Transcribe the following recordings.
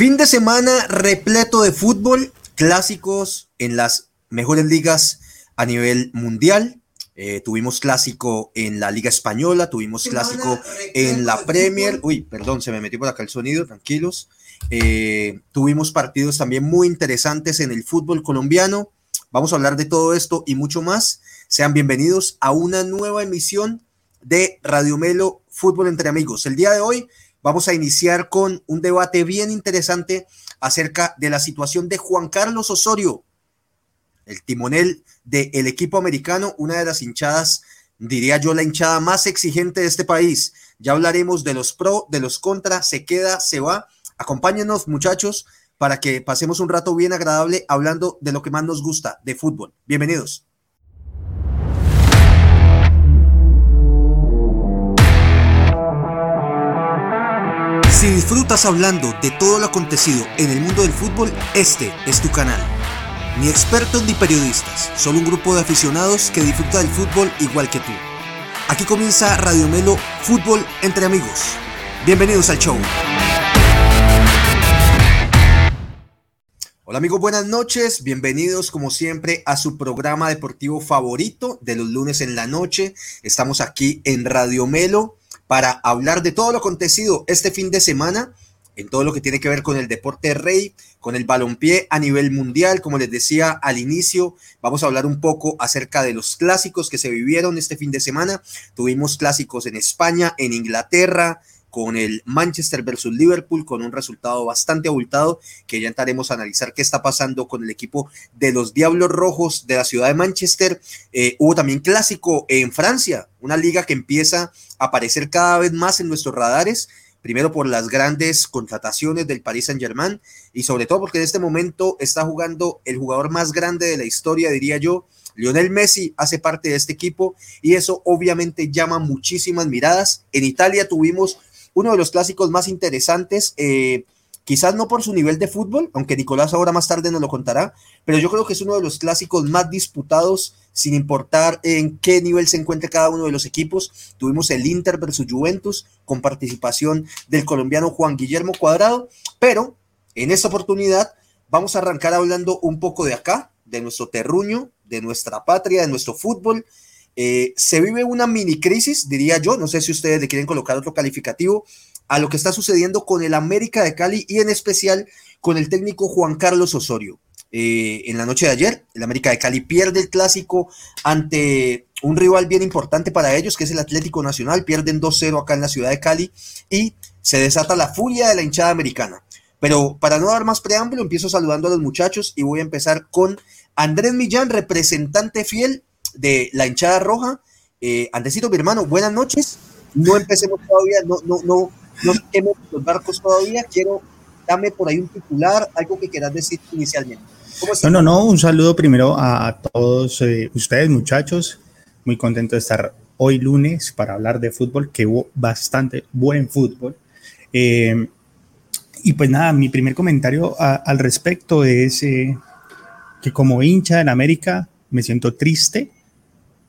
Fin de semana repleto de fútbol, clásicos en las mejores ligas a nivel mundial. Eh, tuvimos clásico en la Liga Española, tuvimos clásico en la Premier. Uy, perdón, se me metió por acá el sonido, tranquilos. Eh, tuvimos partidos también muy interesantes en el fútbol colombiano. Vamos a hablar de todo esto y mucho más. Sean bienvenidos a una nueva emisión de Radio Melo Fútbol entre Amigos. El día de hoy vamos a iniciar con un debate bien interesante acerca de la situación de Juan Carlos Osorio, el timonel del equipo americano, una de las hinchadas, diría yo, la hinchada más exigente de este país. Ya hablaremos de los pro, de los contra, se queda, se va. Acompáñenos, muchachos, para que pasemos un rato bien agradable hablando de lo que más nos gusta, de fútbol. Bienvenidos. Disfrutas hablando de todo lo acontecido en el mundo del fútbol, este es tu canal. Ni expertos ni periodistas, solo un grupo de aficionados que disfruta del fútbol igual que tú. Aquí comienza Radio Melo Fútbol entre amigos. Bienvenidos al show. Hola amigos, buenas noches. Bienvenidos como siempre a su programa deportivo favorito de los lunes en la noche. Estamos aquí en Radio Melo para hablar de todo lo acontecido este fin de semana en todo lo que tiene que ver con el deporte rey, con el balompié a nivel mundial. Como les decía al inicio, vamos a hablar un poco acerca de los clásicos que se vivieron este fin de semana. Tuvimos clásicos en España, en Inglaterra, con el Manchester versus Liverpool, con un resultado bastante abultado, que ya entraremos a analizar qué está pasando con el equipo de los Diablos Rojos de la ciudad de Manchester. Eh, hubo también clásico en Francia, una liga que empieza a aparecer cada vez más en nuestros radares. Primero por las grandes contrataciones del Paris Saint Germain y sobre todo porque en este momento está jugando el jugador más grande de la historia, diría yo, Lionel Messi hace parte de este equipo y eso obviamente llama muchísimas miradas. En Italia tuvimos uno de los clásicos más interesantes, eh, quizás no por su nivel de fútbol, aunque Nicolás ahora más tarde nos lo contará, pero yo creo que es uno de los clásicos más disputados sin importar en qué nivel se encuentre cada uno de los equipos. Tuvimos el Inter versus Juventus con participación del colombiano Juan Guillermo Cuadrado, pero en esta oportunidad vamos a arrancar hablando un poco de acá, de nuestro terruño, de nuestra patria, de nuestro fútbol eh, se vive una mini crisis, diría yo, no sé si ustedes le quieren colocar otro calificativo, a lo que está sucediendo con el América de Cali y en especial con el técnico Juan Carlos Osorio. Eh, en la noche de ayer, el América de Cali pierde el clásico ante un rival bien importante para ellos, que es el Atlético Nacional, pierden 2-0 acá en la ciudad de Cali y se desata la furia de la hinchada americana. Pero para no dar más preámbulo, empiezo saludando a los muchachos y voy a empezar con Andrés Millán, representante fiel de la hinchada roja. Eh, mi hermano, buenas noches. No empecemos todavía, no, no, no, no quememos los barcos todavía. Quiero, dame por ahí un titular, algo que quieras decir inicialmente. No, no, no, un saludo primero a, todos eh, ustedes, muchachos. Muy contento de estar hoy lunes para hablar de fútbol, que hubo bastante buen fútbol. Eh, y pues nada, mi primer comentario al respecto es eh, que como hincha en América me siento triste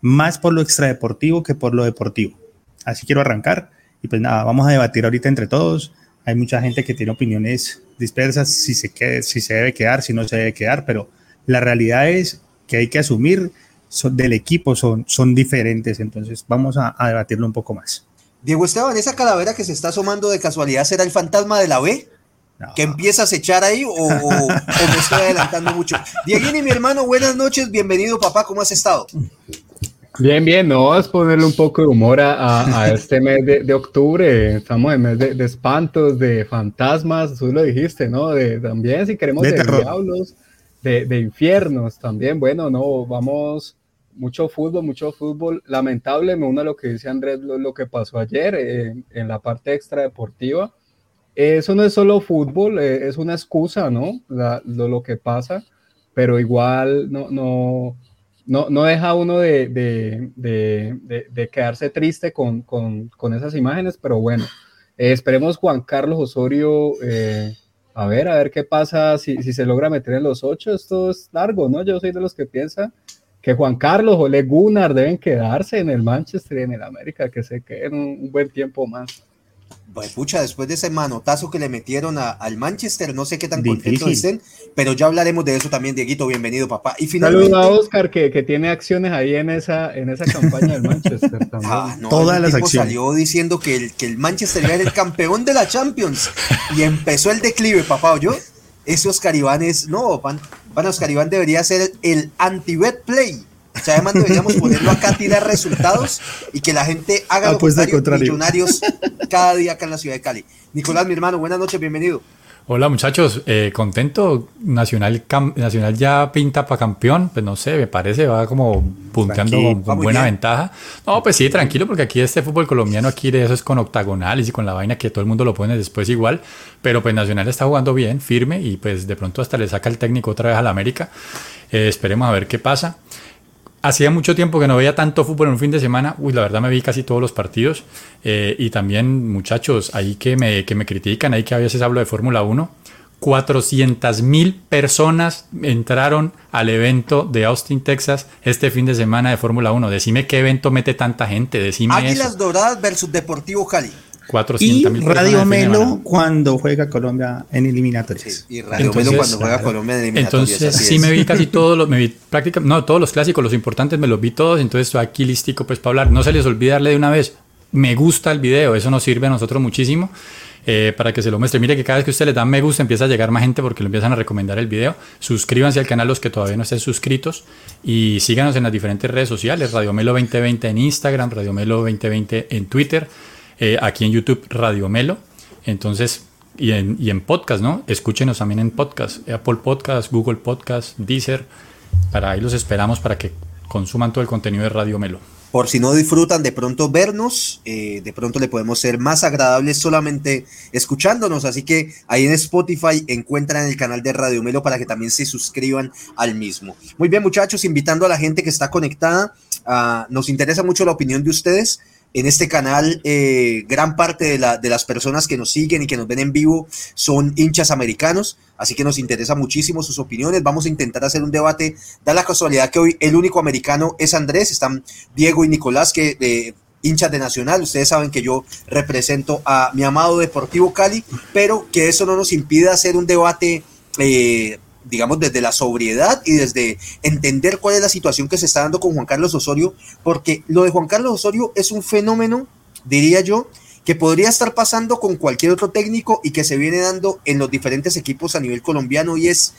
más por lo extradeportivo que por lo deportivo. Así quiero arrancar y pues nada, vamos a debatir ahorita entre todos. Hay mucha gente que tiene opiniones dispersas, si se, quede, si se debe quedar, si no se debe quedar, pero la realidad es que hay que asumir son, del equipo son, son diferentes, entonces vamos a, debatirlo un poco más. Diego Esteban, esa calavera que se está asomando de casualidad será el fantasma de la B? que empiezas a echar ahí o, me estoy adelantando mucho. Diego y mi hermano, buenas noches, bienvenido papá, ¿cómo has estado? Bien, bien, no, es ponerle un poco de humor a, este mes de, octubre. Estamos en mes de, espantos, de fantasmas, tú lo dijiste, ¿no? De, también, si queremos, de, diablos, de, infiernos también. Bueno, no, vamos, mucho fútbol, mucho fútbol. Lamentable, me uno a lo que dice Andrés, lo, que pasó ayer en la parte extradeportiva. Eso no es solo fútbol, eh, es una excusa, ¿no? lo, lo que pasa, pero igual no, no no, no deja uno de, de, de, quedarse triste con, con, con, esas imágenes, pero bueno, eh, esperemos Juan Carlos Osorio, eh, a ver, a ver qué pasa si, si, se logra meter en los ocho, esto es largo, ¿no? Yo soy de los que piensan que Juan Carlos o Gunnar deben quedarse en el Manchester y en el América, que se queden un, buen tiempo más. Pues pucha, después de ese manotazo que le metieron al Manchester, no sé qué tan contentos estén, pero ya hablaremos de eso también, Dieguito, bienvenido, papá. Y finalmente... Saludos a Oscar, que, que, tiene acciones ahí en esa, en esa campaña del Manchester también. Ah, Todas las acciones. salió diciendo que el, que el Manchester era el campeón de la Champions y empezó el declive, papá, ¿oyó? Ese Oscar Iván es, no, van, van Oscar Iván debería ser el anti-bet play o sea, además deberíamos ponerlo acá a tirar resultados y que la gente haga los millonarios cada día acá en la ciudad de Cali. Nicolás, mi hermano, buenas noches, bienvenido. Hola muchachos, eh, contento. Nacional, Nacional ya pinta para campeón, pues no sé, me parece, va como punteando con, buena ventaja. No, pues sí, tranquilo, porque aquí este fútbol colombiano, aquí de eso es con octagonales y con la vaina que todo el mundo lo pone después igual. Pero pues Nacional está jugando bien, firme y pues de pronto hasta le saca el técnico otra vez a la América. Eh, esperemos a ver qué pasa. Hacía mucho tiempo que no veía tanto fútbol en un fin de semana. Uy, la verdad me vi casi todos los partidos. Eh, y también, muchachos, ahí que me, que me critican, ahí que a veces hablo de Fórmula 1. 400 mil personas entraron al evento de Austin, Texas, este fin de semana de Fórmula 1. Decime qué evento mete tanta gente. Decime Águilas Doradas versus Deportivo Cali. 400 y Radio Melo cuando juega Colombia en eliminatorias. y Radio Melo cuando juega Colombia en eliminatorias. Entonces, sí me vi casi todos los, me vi prácticamente, no, todos los clásicos, los importantes me los vi todos, entonces estoy aquí listico pues para hablar. No se les olvide darle de una vez, me gusta el video, eso nos sirve a nosotros muchísimo. Eh, para que se lo muestre. Mire que cada vez que usted le da me gusta empieza a llegar más gente porque le empiezan a recomendar el video. Suscríbanse al canal los que todavía no estén suscritos y síganos en las diferentes redes sociales, Radio Melo 2020 en Instagram, Radio Melo 2020 en Twitter. Eh, aquí en YouTube Radio Melo. Entonces, y en, y en podcast, ¿no? Escúchenos también en podcast, Apple Podcast, Google Podcast, Deezer. Para ahí los esperamos para que consuman todo el contenido de Radio Melo. Por si no disfrutan de pronto vernos, eh, de pronto le podemos ser más agradables solamente escuchándonos. Así que ahí en Spotify encuentran el canal de Radio Melo para que también se suscriban al mismo. Muy bien, muchachos, invitando a la gente que está conectada. Ah, nos interesa mucho la opinión de ustedes. En este canal, eh, gran parte de, la, de, las personas que nos siguen y que nos ven en vivo son hinchas americanos, así que nos interesa muchísimo sus opiniones. Vamos a intentar hacer un debate. Da la casualidad que hoy el único americano es Andrés, están Diego y Nicolás, que eh, hinchas de Nacional. Ustedes saben que yo represento a mi amado Deportivo Cali, pero que eso no nos impide hacer un debate. Eh, digamos, desde la sobriedad y desde entender cuál es la situación que se está dando con Juan Carlos Osorio, porque lo de Juan Carlos Osorio es un fenómeno, diría yo, que podría estar pasando con cualquier otro técnico y que se viene dando en los diferentes equipos a nivel colombiano y es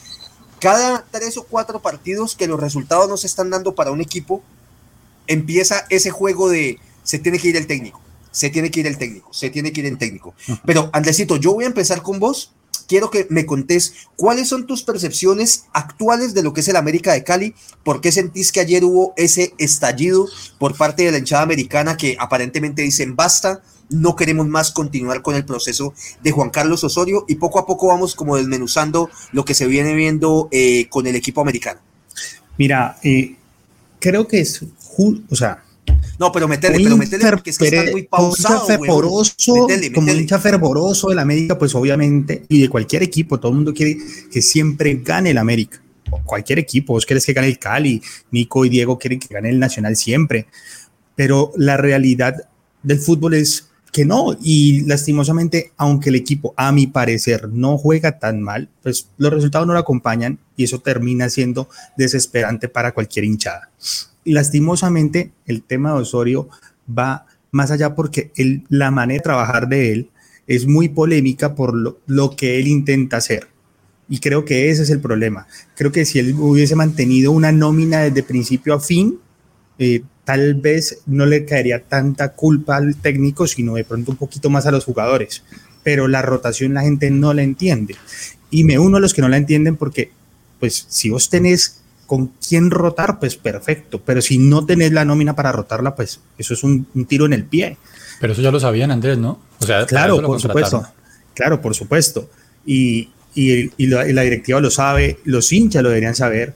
cada tres o cuatro partidos que los resultados no se están dando para un equipo, empieza ese juego de se tiene que ir el técnico, se tiene que ir el técnico, se tiene que ir el técnico. Pero Andresito, yo voy a empezar con vos quiero que me contés cuáles son tus percepciones actuales de lo que es el América de Cali, por qué sentís que ayer hubo ese estallido por parte de la hinchada americana que aparentemente dicen basta, no queremos más continuar con el proceso de Juan Carlos Osorio y poco a poco vamos como desmenuzando lo que se viene viendo eh, con el equipo americano. Mira, eh, creo que es, o sea, no, pero metele, pero metele porque es que está muy pausado. Fervoroso, Como un hincha fervoroso del América, pues obviamente, y de cualquier equipo, todo el mundo quiere que siempre gane el América. Cualquier equipo, vos querés que gane el Cali, Nico y Diego quieren que gane el Nacional siempre. Pero la realidad del fútbol es que no, y lastimosamente, aunque el equipo, a mi parecer, no juega tan mal, pues los resultados no lo acompañan y eso termina siendo desesperante para cualquier hinchada lastimosamente el tema de Osorio va más allá porque la manera de trabajar de él es muy polémica por lo, que él intenta hacer. Y creo que ese es el problema. Creo que si él hubiese mantenido una nómina desde principio a fin, eh, tal vez no le caería tanta culpa al técnico, sino de pronto un poquito más a los jugadores. Pero la rotación la gente no la entiende. Y me uno a los que no la entienden porque, pues, si vos tenés con quién rotar, pues perfecto. Pero si no tenés la nómina para rotarla, pues eso es un, tiro en el pie. Pero eso ya lo sabían, Andrés, ¿no? O sea, claro, por supuesto. Claro, por supuesto. Y, y, la, y, la, directiva lo sabe, los hinchas lo deberían saber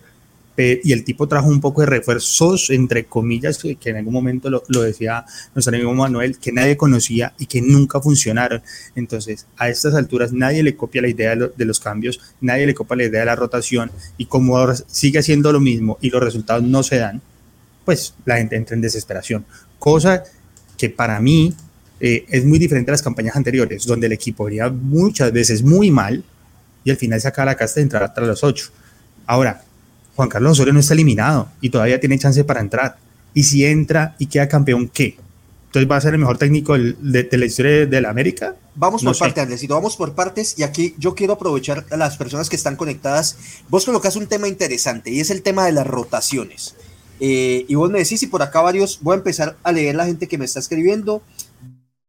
y el tipo trajo un poco de refuerzos, entre comillas, que en algún momento lo, decía nuestro amigo Manuel, que nadie conocía y que nunca funcionaron. Entonces, a estas alturas nadie le copia la idea de, los cambios, nadie le copia la idea de la rotación y como ahora sigue haciendo lo mismo y los resultados no se dan, pues la gente entra en desesperación. Cosa que para mí eh, es muy diferente a las campañas anteriores, donde el equipo venía muchas veces muy mal y al final saca la casta de entrar tras los ocho. Ahora, Juan Carlos Osorio no está eliminado y todavía tiene chance para entrar. Y si entra y queda campeón, ¿qué? Entonces va a ser el mejor técnico de, la historia de, la América. Vamos por partes, Andresito, vamos por partes. Y aquí yo quiero aprovechar a las personas que están conectadas. Vos colocas un tema interesante y es el tema de las rotaciones. Eh, y vos me decís, y por acá varios, voy a empezar a leer la gente que me está escribiendo.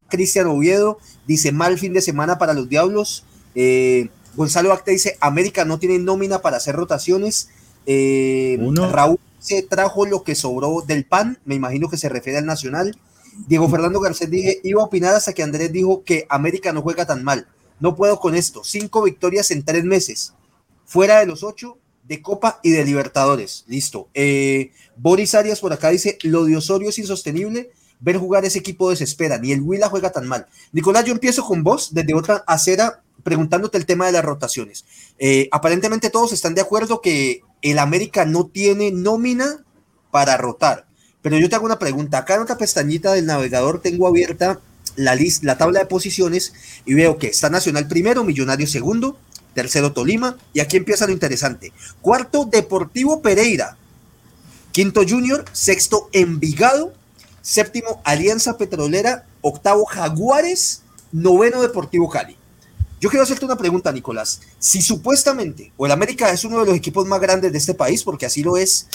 Cristian Oviedo dice mal fin de semana para los Diablos. Eh, Gonzalo Acta dice América no tiene nómina para hacer rotaciones. Eh, Raúl se trajo lo que sobró del PAN, me imagino que se refiere al Nacional. Diego Fernando Garcés dije, iba a opinar hasta que Andrés dijo que América no juega tan mal. No puedo con esto. Cinco victorias en tres meses. Fuera de los ocho de Copa y de Libertadores. Listo. Eh, Boris Arias por acá dice, lo de Osorio es insostenible ver jugar ese equipo desespera, ni el Huila juega tan mal. Nicolás, yo empiezo con vos desde otra acera preguntándote el tema de las rotaciones. Eh, aparentemente todos están de acuerdo que el América no tiene nómina para rotar, pero yo te hago una pregunta. Acá en otra pestañita del navegador tengo abierta la, lista, la tabla de posiciones y veo que está Nacional primero, Millonario segundo, tercero Tolima y aquí empieza lo interesante. Cuarto Deportivo Pereira, quinto Junior, sexto Envigado, séptimo Alianza Petrolera, octavo Jaguares, noveno Deportivo Cali. Yo quiero hacerte una pregunta, Nicolás. Si supuestamente, o el América es uno de los equipos más grandes de este país, porque así lo es,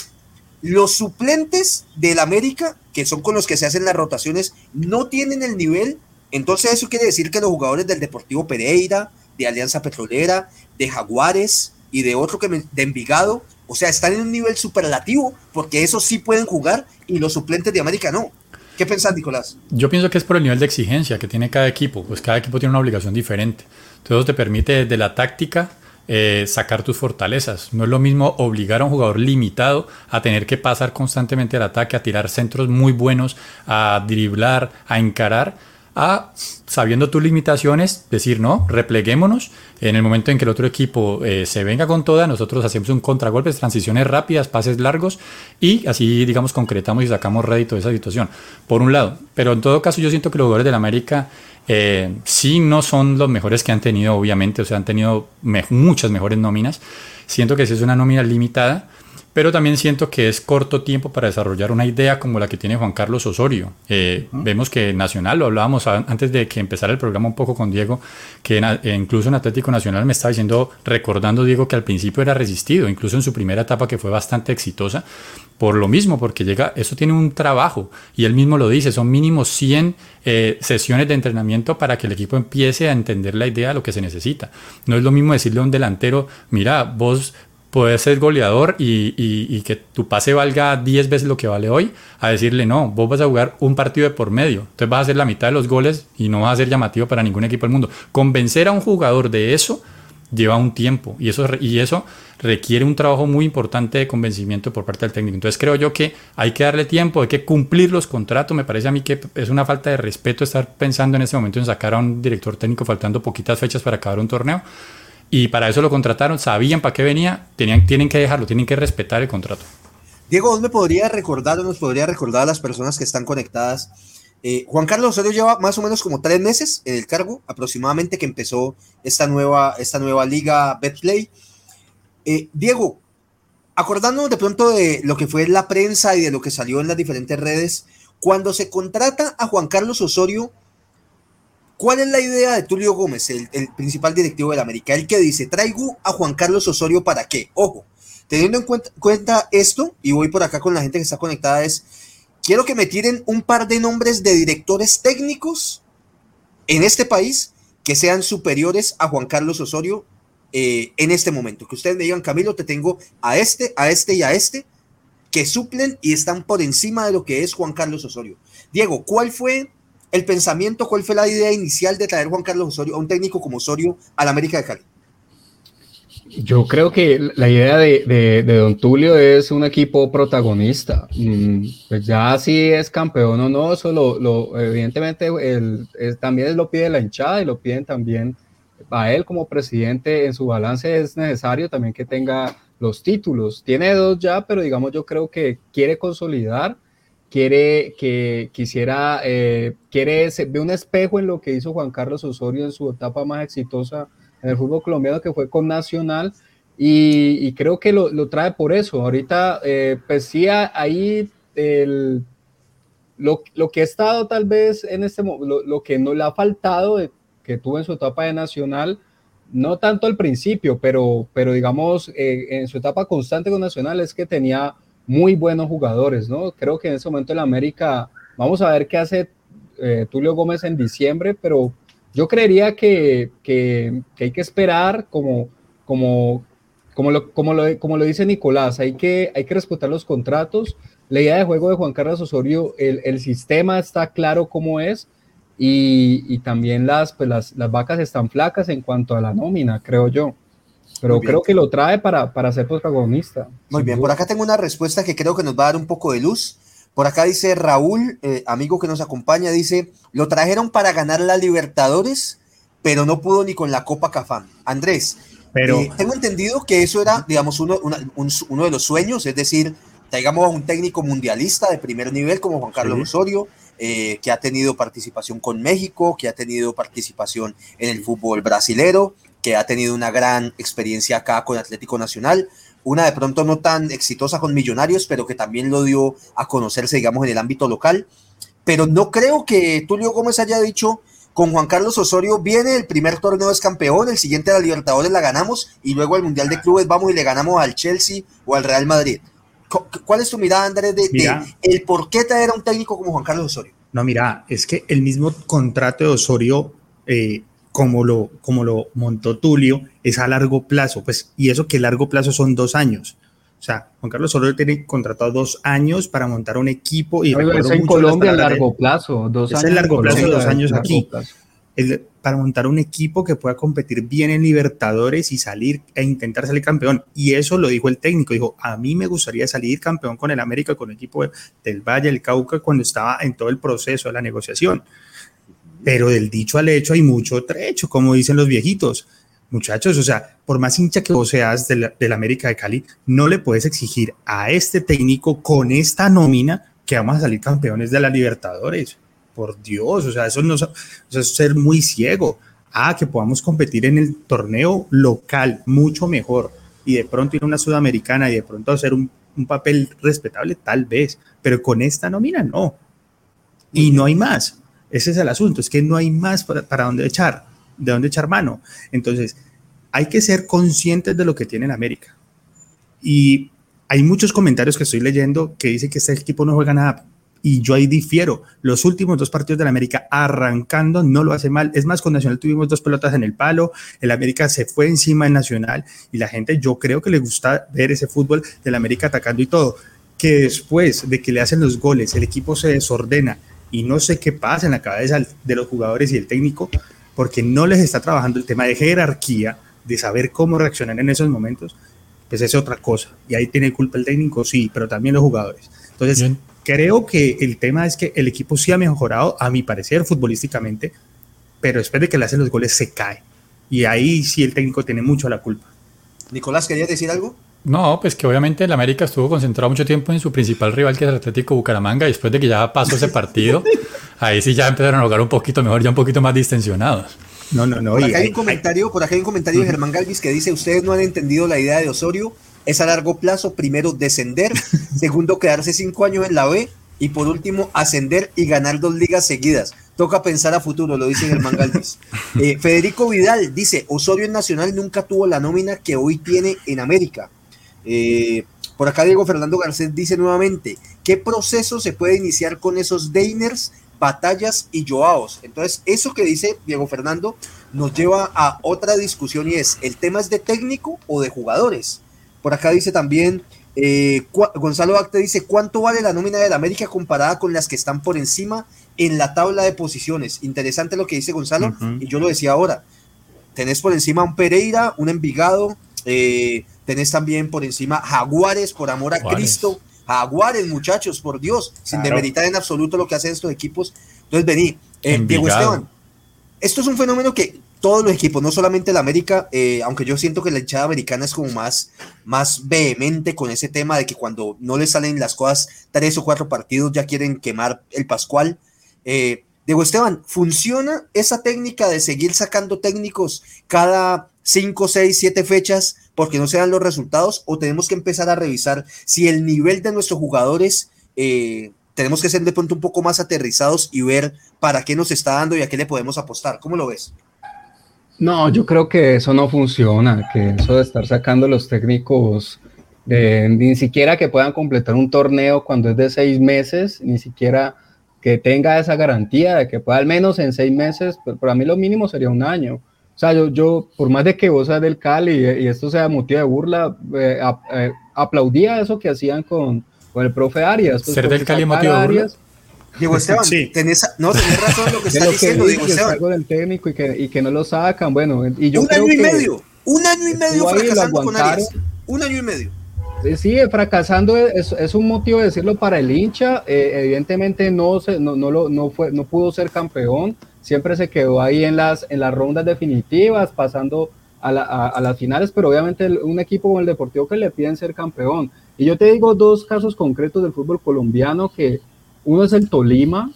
los suplentes del América, que son con los que se hacen las rotaciones, no tienen el nivel, entonces eso quiere decir que los jugadores del Deportivo Pereira, de Alianza Petrolera, de Jaguares y de otro que de Envigado, o sea, están en un nivel superlativo, porque esos sí pueden jugar y los suplentes de América no. ¿Qué pensás, Nicolás? Yo pienso que es por el nivel de exigencia que tiene cada equipo, pues cada equipo tiene una obligación diferente. Entonces te permite desde la táctica eh, sacar tus fortalezas. No es lo mismo obligar a un jugador limitado a tener que pasar constantemente al ataque, a tirar centros muy buenos, a driblar, a encarar, a, sabiendo tus limitaciones, decir, no, repleguémonos. En el momento en que el otro equipo eh, se venga con toda, nosotros hacemos un contragolpe, transiciones rápidas, pases largos y así, digamos, concretamos y sacamos rédito de esa situación. Por un lado, pero en todo caso yo siento que los jugadores del América eh, sí no son los mejores que han tenido, obviamente, o sea, han tenido muchas mejores nóminas. Siento que si es una nómina limitada, pero también siento que es corto tiempo para desarrollar una idea como la que tiene Juan Carlos Osorio. Eh, vemos que Nacional, lo hablábamos antes de que empezara el programa un poco con Diego, que eh, incluso en Atlético Nacional me estaba diciendo, recordando Diego que al principio era resistido, incluso en su primera etapa que fue bastante exitosa, por lo mismo, porque llega, eso tiene un trabajo, y él mismo lo dice, son mínimo 100 eh, sesiones de entrenamiento para que el equipo empiece a entender la idea de lo que se necesita. No es lo mismo decirle a un delantero, mira, vos poder ser goleador y, que tu pase valga 10 veces lo que vale hoy, a decirle, no, vos vas a jugar un partido de por medio, entonces vas a hacer la mitad de los goles y no vas a ser llamativo para ningún equipo del mundo. Convencer a un jugador de eso lleva un tiempo y eso, y eso requiere un trabajo muy importante de convencimiento por parte del técnico. Entonces creo yo que hay que darle tiempo, hay que cumplir los contratos. Me parece a mí que es una falta de respeto estar pensando en este momento en sacar a un director técnico faltando poquitas fechas para acabar un torneo y para eso lo contrataron, sabían para qué venía, tienen que dejarlo, tienen que respetar el contrato. Diego, ¿vos me podría recordar o nos podría recordar a las personas que están conectadas? Eh, Juan Carlos Osorio lleva más o menos como tres meses en el cargo, aproximadamente que empezó esta nueva, esta nueva liga Betplay. Eh, Diego, acordándonos de pronto de lo que fue la prensa y de lo que salió en las diferentes redes, cuando se contrata a Juan Carlos Osorio, ¿Cuál es la idea de Tulio Gómez, el, principal directivo del América? El que dice, traigo a Juan Carlos Osorio para qué? Ojo, teniendo en cuenta, esto, y voy por acá con la gente que está conectada, es, quiero que me tiren un par de nombres de directores técnicos en este país que sean superiores a Juan Carlos Osorio eh, en este momento. Que ustedes me digan, Camilo, te tengo a este, a este y a este, que suplen y están por encima de lo que es Juan Carlos Osorio. Diego, ¿cuál fue el pensamiento, cuál fue la idea inicial de traer Juan Carlos Osorio, a un técnico como Osorio, al América de Cali? Yo creo que la idea de, Don Tulio es un equipo protagonista. Mm, pues ya si es campeón o no, eso lo, evidentemente también lo pide la hinchada y lo piden también a él como presidente en su balance es necesario también que tenga los títulos. Tiene dos ya, pero digamos yo creo que quiere consolidar quiere que quisiera, eh, quiere, ve un espejo en lo que hizo Juan Carlos Osorio en su etapa más exitosa en el fútbol colombiano, que fue con Nacional, y, creo que lo, lo, trae por eso. Ahorita, eh, pues sí, ahí lo, lo, que ha estado tal vez en este momento, lo, que no le ha faltado que tuvo en su etapa de Nacional, no tanto al principio, pero, pero digamos, eh, en su etapa constante con Nacional es que tenía muy buenos jugadores, ¿no? Creo que en ese momento el América, vamos a ver qué hace eh, Tulio Gómez en diciembre, pero yo creería que, que, que hay que esperar como, como, como, lo, como, lo, como lo dice Nicolás, hay que, hay que respetar los contratos. La idea de juego de Juan Carlos Osorio, el, el sistema está claro cómo es, y, también las, pues las, las, vacas están flacas en cuanto a la nómina, creo yo. Pero creo que lo trae para, para ser protagonista. Muy bien, por acá tengo una respuesta que creo que nos va a dar un poco de luz. Por acá dice Raúl, eh, amigo que nos acompaña, dice, lo trajeron para ganar la Libertadores, pero no pudo ni con la Copa Cafán. Andrés, pero... Eh, tengo entendido que eso era, digamos, uno, uno de los sueños, es decir, traigamos a un técnico mundialista de primer nivel como Juan Carlos Osorio, eh, que ha tenido participación con México, que ha tenido participación en el fútbol brasilero, que ha tenido una gran experiencia acá con Atlético Nacional, una de pronto no tan exitosa con Millonarios, pero que también lo dio a conocerse, digamos, en el ámbito local. Pero no creo que Tulio Gómez haya dicho, con Juan Carlos Osorio viene el primer torneo es campeón, el siguiente a la Libertadores la ganamos y luego al Mundial de Clubes vamos y le ganamos al Chelsea o al Real Madrid. ¿Cuál es tu mirada, Andrés, de, el por qué traer a un técnico como Juan Carlos Osorio? No, mira, es que el mismo contrato de Osorio, eh, como, lo, como lo montó Tulio, es a largo plazo, pues, y eso que largo plazo son dos años. O sea, Juan Carlos Osorio tiene contratado dos años para montar un equipo y es en Colombia a largo plazo, dos es años. largo plazo, dos años aquí para montar un equipo que pueda competir bien en Libertadores y salir e intentar salir campeón. Y eso lo dijo el técnico, dijo, a mí me gustaría salir campeón con el América, con el equipo del Valle, el Cauca, cuando estaba en todo el proceso de la negociación. Pero del dicho al hecho hay mucho trecho, como dicen los viejitos. Muchachos, o sea, por más hincha que vos seas del, del América de Cali, no le puedes exigir a este técnico con esta nómina que vamos a salir campeones de la Libertadores por Dios, o sea, eso, no, es ser muy ciego. Ah, que podamos competir en el torneo local mucho mejor y de pronto ir a una sudamericana y de pronto hacer un, papel respetable, tal vez, pero con esta nómina no. Y no hay más. Ese es el asunto, es que no hay más para, para dónde echar, de dónde echar mano. Entonces, hay que ser conscientes de lo que tiene en América. Y hay muchos comentarios que estoy leyendo que dicen que este equipo no juega nada y yo ahí difiero. Los últimos dos partidos de la América arrancando no lo hace mal. Es más, con Nacional tuvimos dos pelotas en el palo, el América se fue encima del Nacional y la gente yo creo que le gusta ver ese fútbol del América atacando y todo. Que después de que le hacen los goles, el equipo se desordena y no sé qué pasa en la cabeza de los jugadores y el técnico, porque no les está trabajando el tema de jerarquía, de saber cómo reaccionar en esos momentos, pues es otra cosa. Y ahí tiene culpa el técnico, sí, pero también los jugadores. Entonces, Creo que el tema es que el equipo sí ha mejorado, a mi parecer, futbolísticamente, pero después de que le hacen los goles se cae. Y ahí sí el técnico tiene mucho la culpa. Nicolás, ¿querías decir algo? No, pues que obviamente el América estuvo concentrado mucho tiempo en su principal rival, que es el Atlético Bucaramanga, y después de que ya pasó ese partido, ahí sí ya empezaron a jugar un poquito mejor, ya un poquito más distensionados. No, no, no. Por acá hay, un comentario, por acá hay un comentario de Germán Galvis que dice, ustedes no han entendido la idea de Osorio, es a largo plazo, primero descender, segundo quedarse cinco años en la B y por último ascender y ganar dos ligas seguidas. Toca pensar a futuro, lo dice Germán Galvis. Eh, Federico Vidal dice, Osorio en Nacional nunca tuvo la nómina que hoy tiene en América. Eh, por acá Diego Fernando Garcés dice nuevamente, ¿qué proceso se puede iniciar con esos Deiners, batallas y Joaos? Entonces, eso que dice Diego Fernando nos lleva a otra discusión y es, ¿el tema es de técnico o de jugadores? Por acá dice también eh, Gonzalo Acte dice, ¿cuánto vale la nómina del América comparada con las que están por encima en la tabla de posiciones? Interesante lo que dice Gonzalo, y yo lo decía ahora. Tenés por encima un Pereira, un Envigado, eh, tenés también por encima Jaguares, por amor a Cristo. Jaguares, muchachos, por Dios, sin demeritar en absoluto lo que hacen estos equipos. Entonces, vení, eh, Diego Esteban, esto es un fenómeno que todos los equipos, no solamente el América, eh, aunque yo siento que la hinchada americana es como más, más vehemente con ese tema de que cuando no les salen las cosas, tres o cuatro partidos ya quieren quemar el Pascual. Eh, Diego Esteban, ¿funciona esa técnica de seguir sacando técnicos cada cinco, seis, siete fechas porque no se dan los resultados? ¿O tenemos que empezar a revisar si el nivel de nuestros jugadores eh, tenemos que ser de pronto un poco más aterrizados y ver para qué nos está dando y a qué le podemos apostar? ¿Cómo lo ves? No, yo creo que eso no funciona, que eso de estar sacando los técnicos, de, ni siquiera que puedan completar un torneo cuando es de seis meses, ni siquiera que tenga esa garantía de que pueda al menos en seis meses, pero para mí lo mínimo sería un año. O sea, yo, yo por más de que vos seas del Cali y, esto sea motivo de burla, eh, eh, aplaudía eso que hacían con, con el profe Arias. Pues, Ser del Cali motivo de burla. Diego Esteban, sí. tenés, no, tenés razón lo que está diciendo, Diego Esteban. Algo del técnico y que, y que no lo sacan, bueno, y yo un creo año y que medio, un año y medio fracasando con Arias, un año y medio. Sí, fracasando es, es, un motivo de decirlo para el hincha. Eh, evidentemente no, se, no, no, lo, no, fue, no pudo ser campeón. Siempre se quedó ahí en las, en las rondas definitivas, pasando a, la, a, las finales, pero obviamente un equipo como el Deportivo que le piden ser campeón. Y yo te digo dos casos concretos del fútbol colombiano, que uno es el Tolima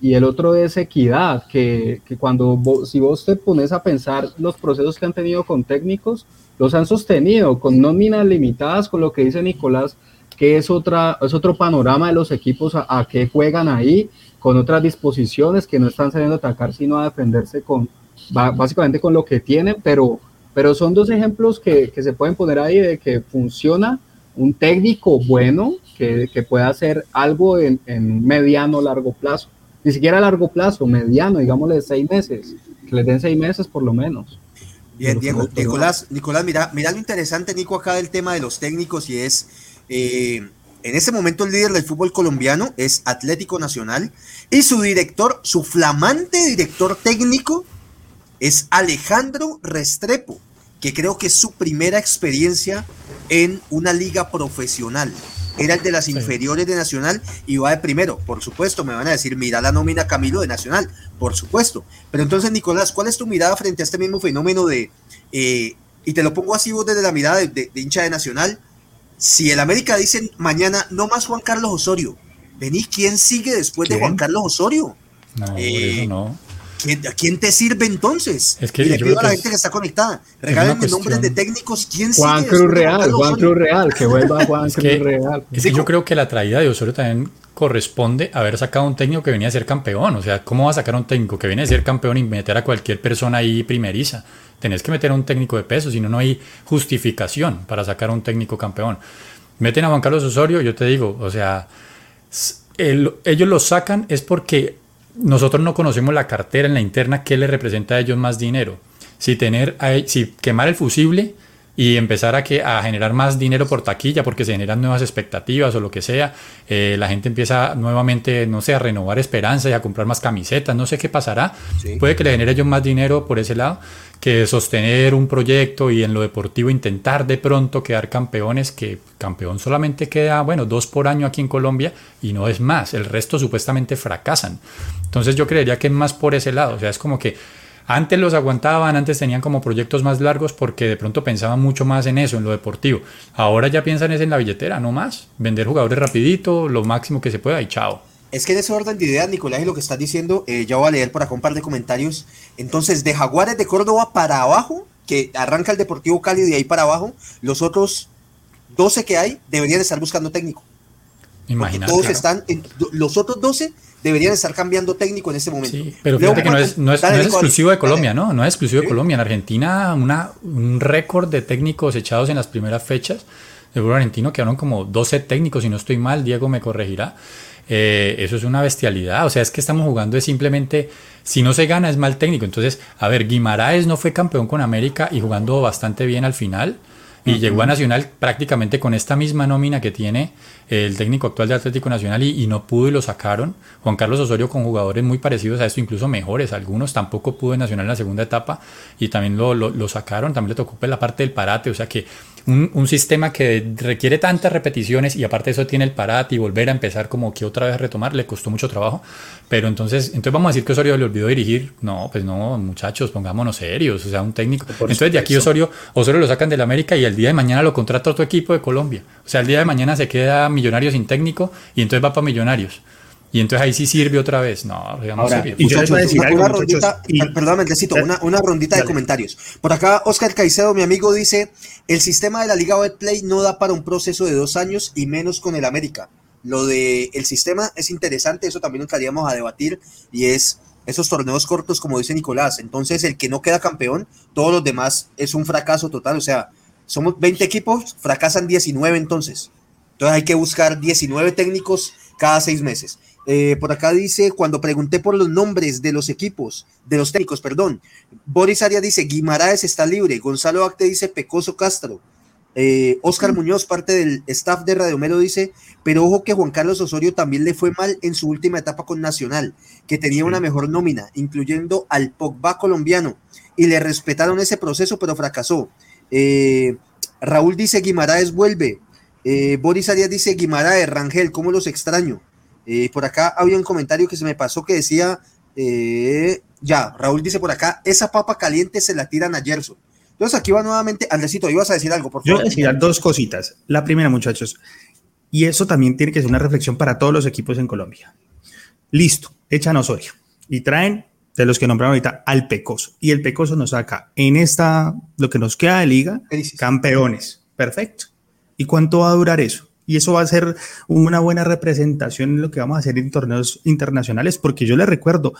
y el otro es Equidad, que, que cuando si vos te pones a pensar los procesos que han tenido con técnicos, los han sostenido con nóminas limitadas, con lo que dice Nicolás, que es, otra, es otro panorama de los equipos a que juegan ahí, con otras disposiciones que no están saliendo a atacar, sino a defenderse con básicamente con lo que tienen, pero, pero son dos ejemplos que, que se pueden poner ahí de que funciona un técnico bueno que, que pueda hacer algo en, en mediano largo plazo. Ni siquiera a largo plazo, mediano, digámosle seis meses, que les den seis meses por lo menos. Bien, Diego, Nicolás, Nicolás, mira, mira lo interesante, Nico, acá del tema de los técnicos y es, eh, en ese momento el líder del fútbol colombiano es Atlético Nacional y su director, su flamante director técnico es Alejandro Restrepo, que creo que es su primera experiencia en una liga profesional era el de las inferiores de Nacional y va de primero. Por supuesto, me van a decir, mira la nómina Camilo de Nacional, por supuesto. Pero entonces, Nicolás, ¿cuál es tu mirada frente a este mismo fenómeno de, eh, y te lo pongo así vos desde la mirada de, hincha de Nacional, si el América dice mañana, no más Juan Carlos Osorio, vení, ¿quién sigue después de Juan Carlos Osorio? No, eh, no. ¿A quién te sirve entonces? Es que y le pido a la gente que está conectada, regálenme nombres de técnicos. ¿Quién Juan Cruz Real, Juan Cruz Real, que vuelva Juan Cruz Real. Es que yo creo que la traída de Osorio también corresponde haber sacado un técnico que venía a ser campeón. O sea, ¿cómo va a sacar un técnico que viene a ser campeón y meter a cualquier persona ahí primeriza? Tenés que meter a un técnico de peso, si no, no hay justificación para sacar a un técnico campeón. Meten a Juan Carlos Osorio, yo te digo, o sea, ellos lo sacan es porque nosotros no conocemos la cartera en la interna que le representa a ellos más dinero. Si, tener, si quemar el fusible y empezar a, que, a generar más dinero por taquilla porque se generan nuevas expectativas o lo que sea, eh, la gente empieza nuevamente, no sé, a renovar esperanza y a comprar más camisetas, no sé qué pasará. Puede que le genere ellos más dinero por ese lado que sostener un proyecto y en lo deportivo intentar de pronto quedar campeones, que campeón solamente queda, bueno, dos por año aquí en Colombia y no es más, el resto supuestamente fracasan. Entonces yo creería que es más por ese lado, o sea, es como que antes los aguantaban, antes tenían como proyectos más largos porque de pronto pensaban mucho más en eso, en lo deportivo. Ahora ya piensan es en la billetera, no más. Vender jugadores rapidito, lo máximo que se pueda y chao. Es que en ese orden de ideas, Nicolás, y lo que estás diciendo, eh, ya voy a leer por acá un par de comentarios. Entonces, de Jaguares de Córdoba para abajo, que arranca el Deportivo Cali de ahí para abajo, los otros 12 que hay deberían estar buscando técnico. Imagínate. Todos están, los otros 12 deberían estar cambiando técnico en este momento. Sí, pero fíjate que no es, no es, exclusivo de Colombia, ¿no? No es exclusivo de Colombia. En Argentina, una, un récord de técnicos echados en las primeras fechas del fútbol argentino quedaron como 12 técnicos, si no estoy mal, Diego me corregirá. Eh, eso es una bestialidad. O sea, es que estamos jugando es simplemente, si no se gana es mal técnico. Entonces, a ver, Guimaraes no fue campeón con América y jugando bastante bien al final. Y llegó a Nacional prácticamente con esta misma nómina que tiene el técnico actual de Atlético Nacional y, no pudo y lo sacaron. Juan Carlos Osorio con jugadores muy parecidos a esto, incluso mejores. Algunos tampoco pudo en Nacional en la segunda etapa y también lo, lo, sacaron. También le tocó pues, la parte del parate. O sea que un, sistema que requiere tantas repeticiones y aparte eso tiene el parate y volver a empezar como que otra vez retomar, le costó mucho trabajo. Pero entonces, entonces vamos a decir que Osorio le olvidó dirigir. No, pues no, muchachos, pongámonos serios, o sea, un técnico. entonces de aquí Osorio, Osorio lo sacan del América y el día de mañana lo contrata otro equipo de Colombia. O sea, el día de mañana se queda Millonarios sin técnico y entonces va para Millonarios. Y entonces ahí sí sirve otra vez. No, digamos, Ahora, Y yo decir una, rondita, perdón, necesito una, una rondita de comentarios. Por acá, Oscar Caicedo, mi amigo, dice: el sistema de la Liga Betplay no da para un proceso de dos años y menos con el América. Lo de el sistema es interesante, eso también entraríamos a debatir, y es esos torneos cortos, como dice Nicolás. Entonces, el que no queda campeón, todos los demás es un fracaso total. O sea, somos 20 equipos, fracasan 19 entonces. Entonces hay que buscar 19 técnicos cada seis meses. Eh, por acá dice, cuando pregunté por los nombres de los equipos, de los técnicos, perdón, Boris Arias dice, Guimaraes está libre, Gonzalo Acte dice, Pecoso Castro, eh, Oscar Muñoz, parte del staff de Radio Melo, dice, pero ojo que Juan Carlos Osorio también le fue mal en su última etapa con Nacional, que tenía una mejor nómina, incluyendo al Pogba colombiano, y le respetaron ese proceso, pero fracasó. Eh, Raúl dice, Guimaraes vuelve. Boris Arias dice, Guimaraes, Rangel, ¿cómo los extraño? Eh, por acá había un comentario que se me pasó que decía, eh, ya, Raúl dice por acá, esa papa caliente se la tiran a Gerson. Entonces aquí va nuevamente, Andresito, ibas a decir algo, por favor. Yo decir dos cositas. La primera, muchachos, y eso también tiene que ser una reflexión para todos los equipos en Colombia. Listo, echan Osorio y traen de los que nombraron ahorita al Pecoso. Y el Pecoso nos saca en esta, lo que nos queda de liga, campeones. Perfecto. ¿Y cuánto va a durar eso? y eso va a ser una buena representación en lo que vamos a hacer en torneos internacionales, porque yo les recuerdo,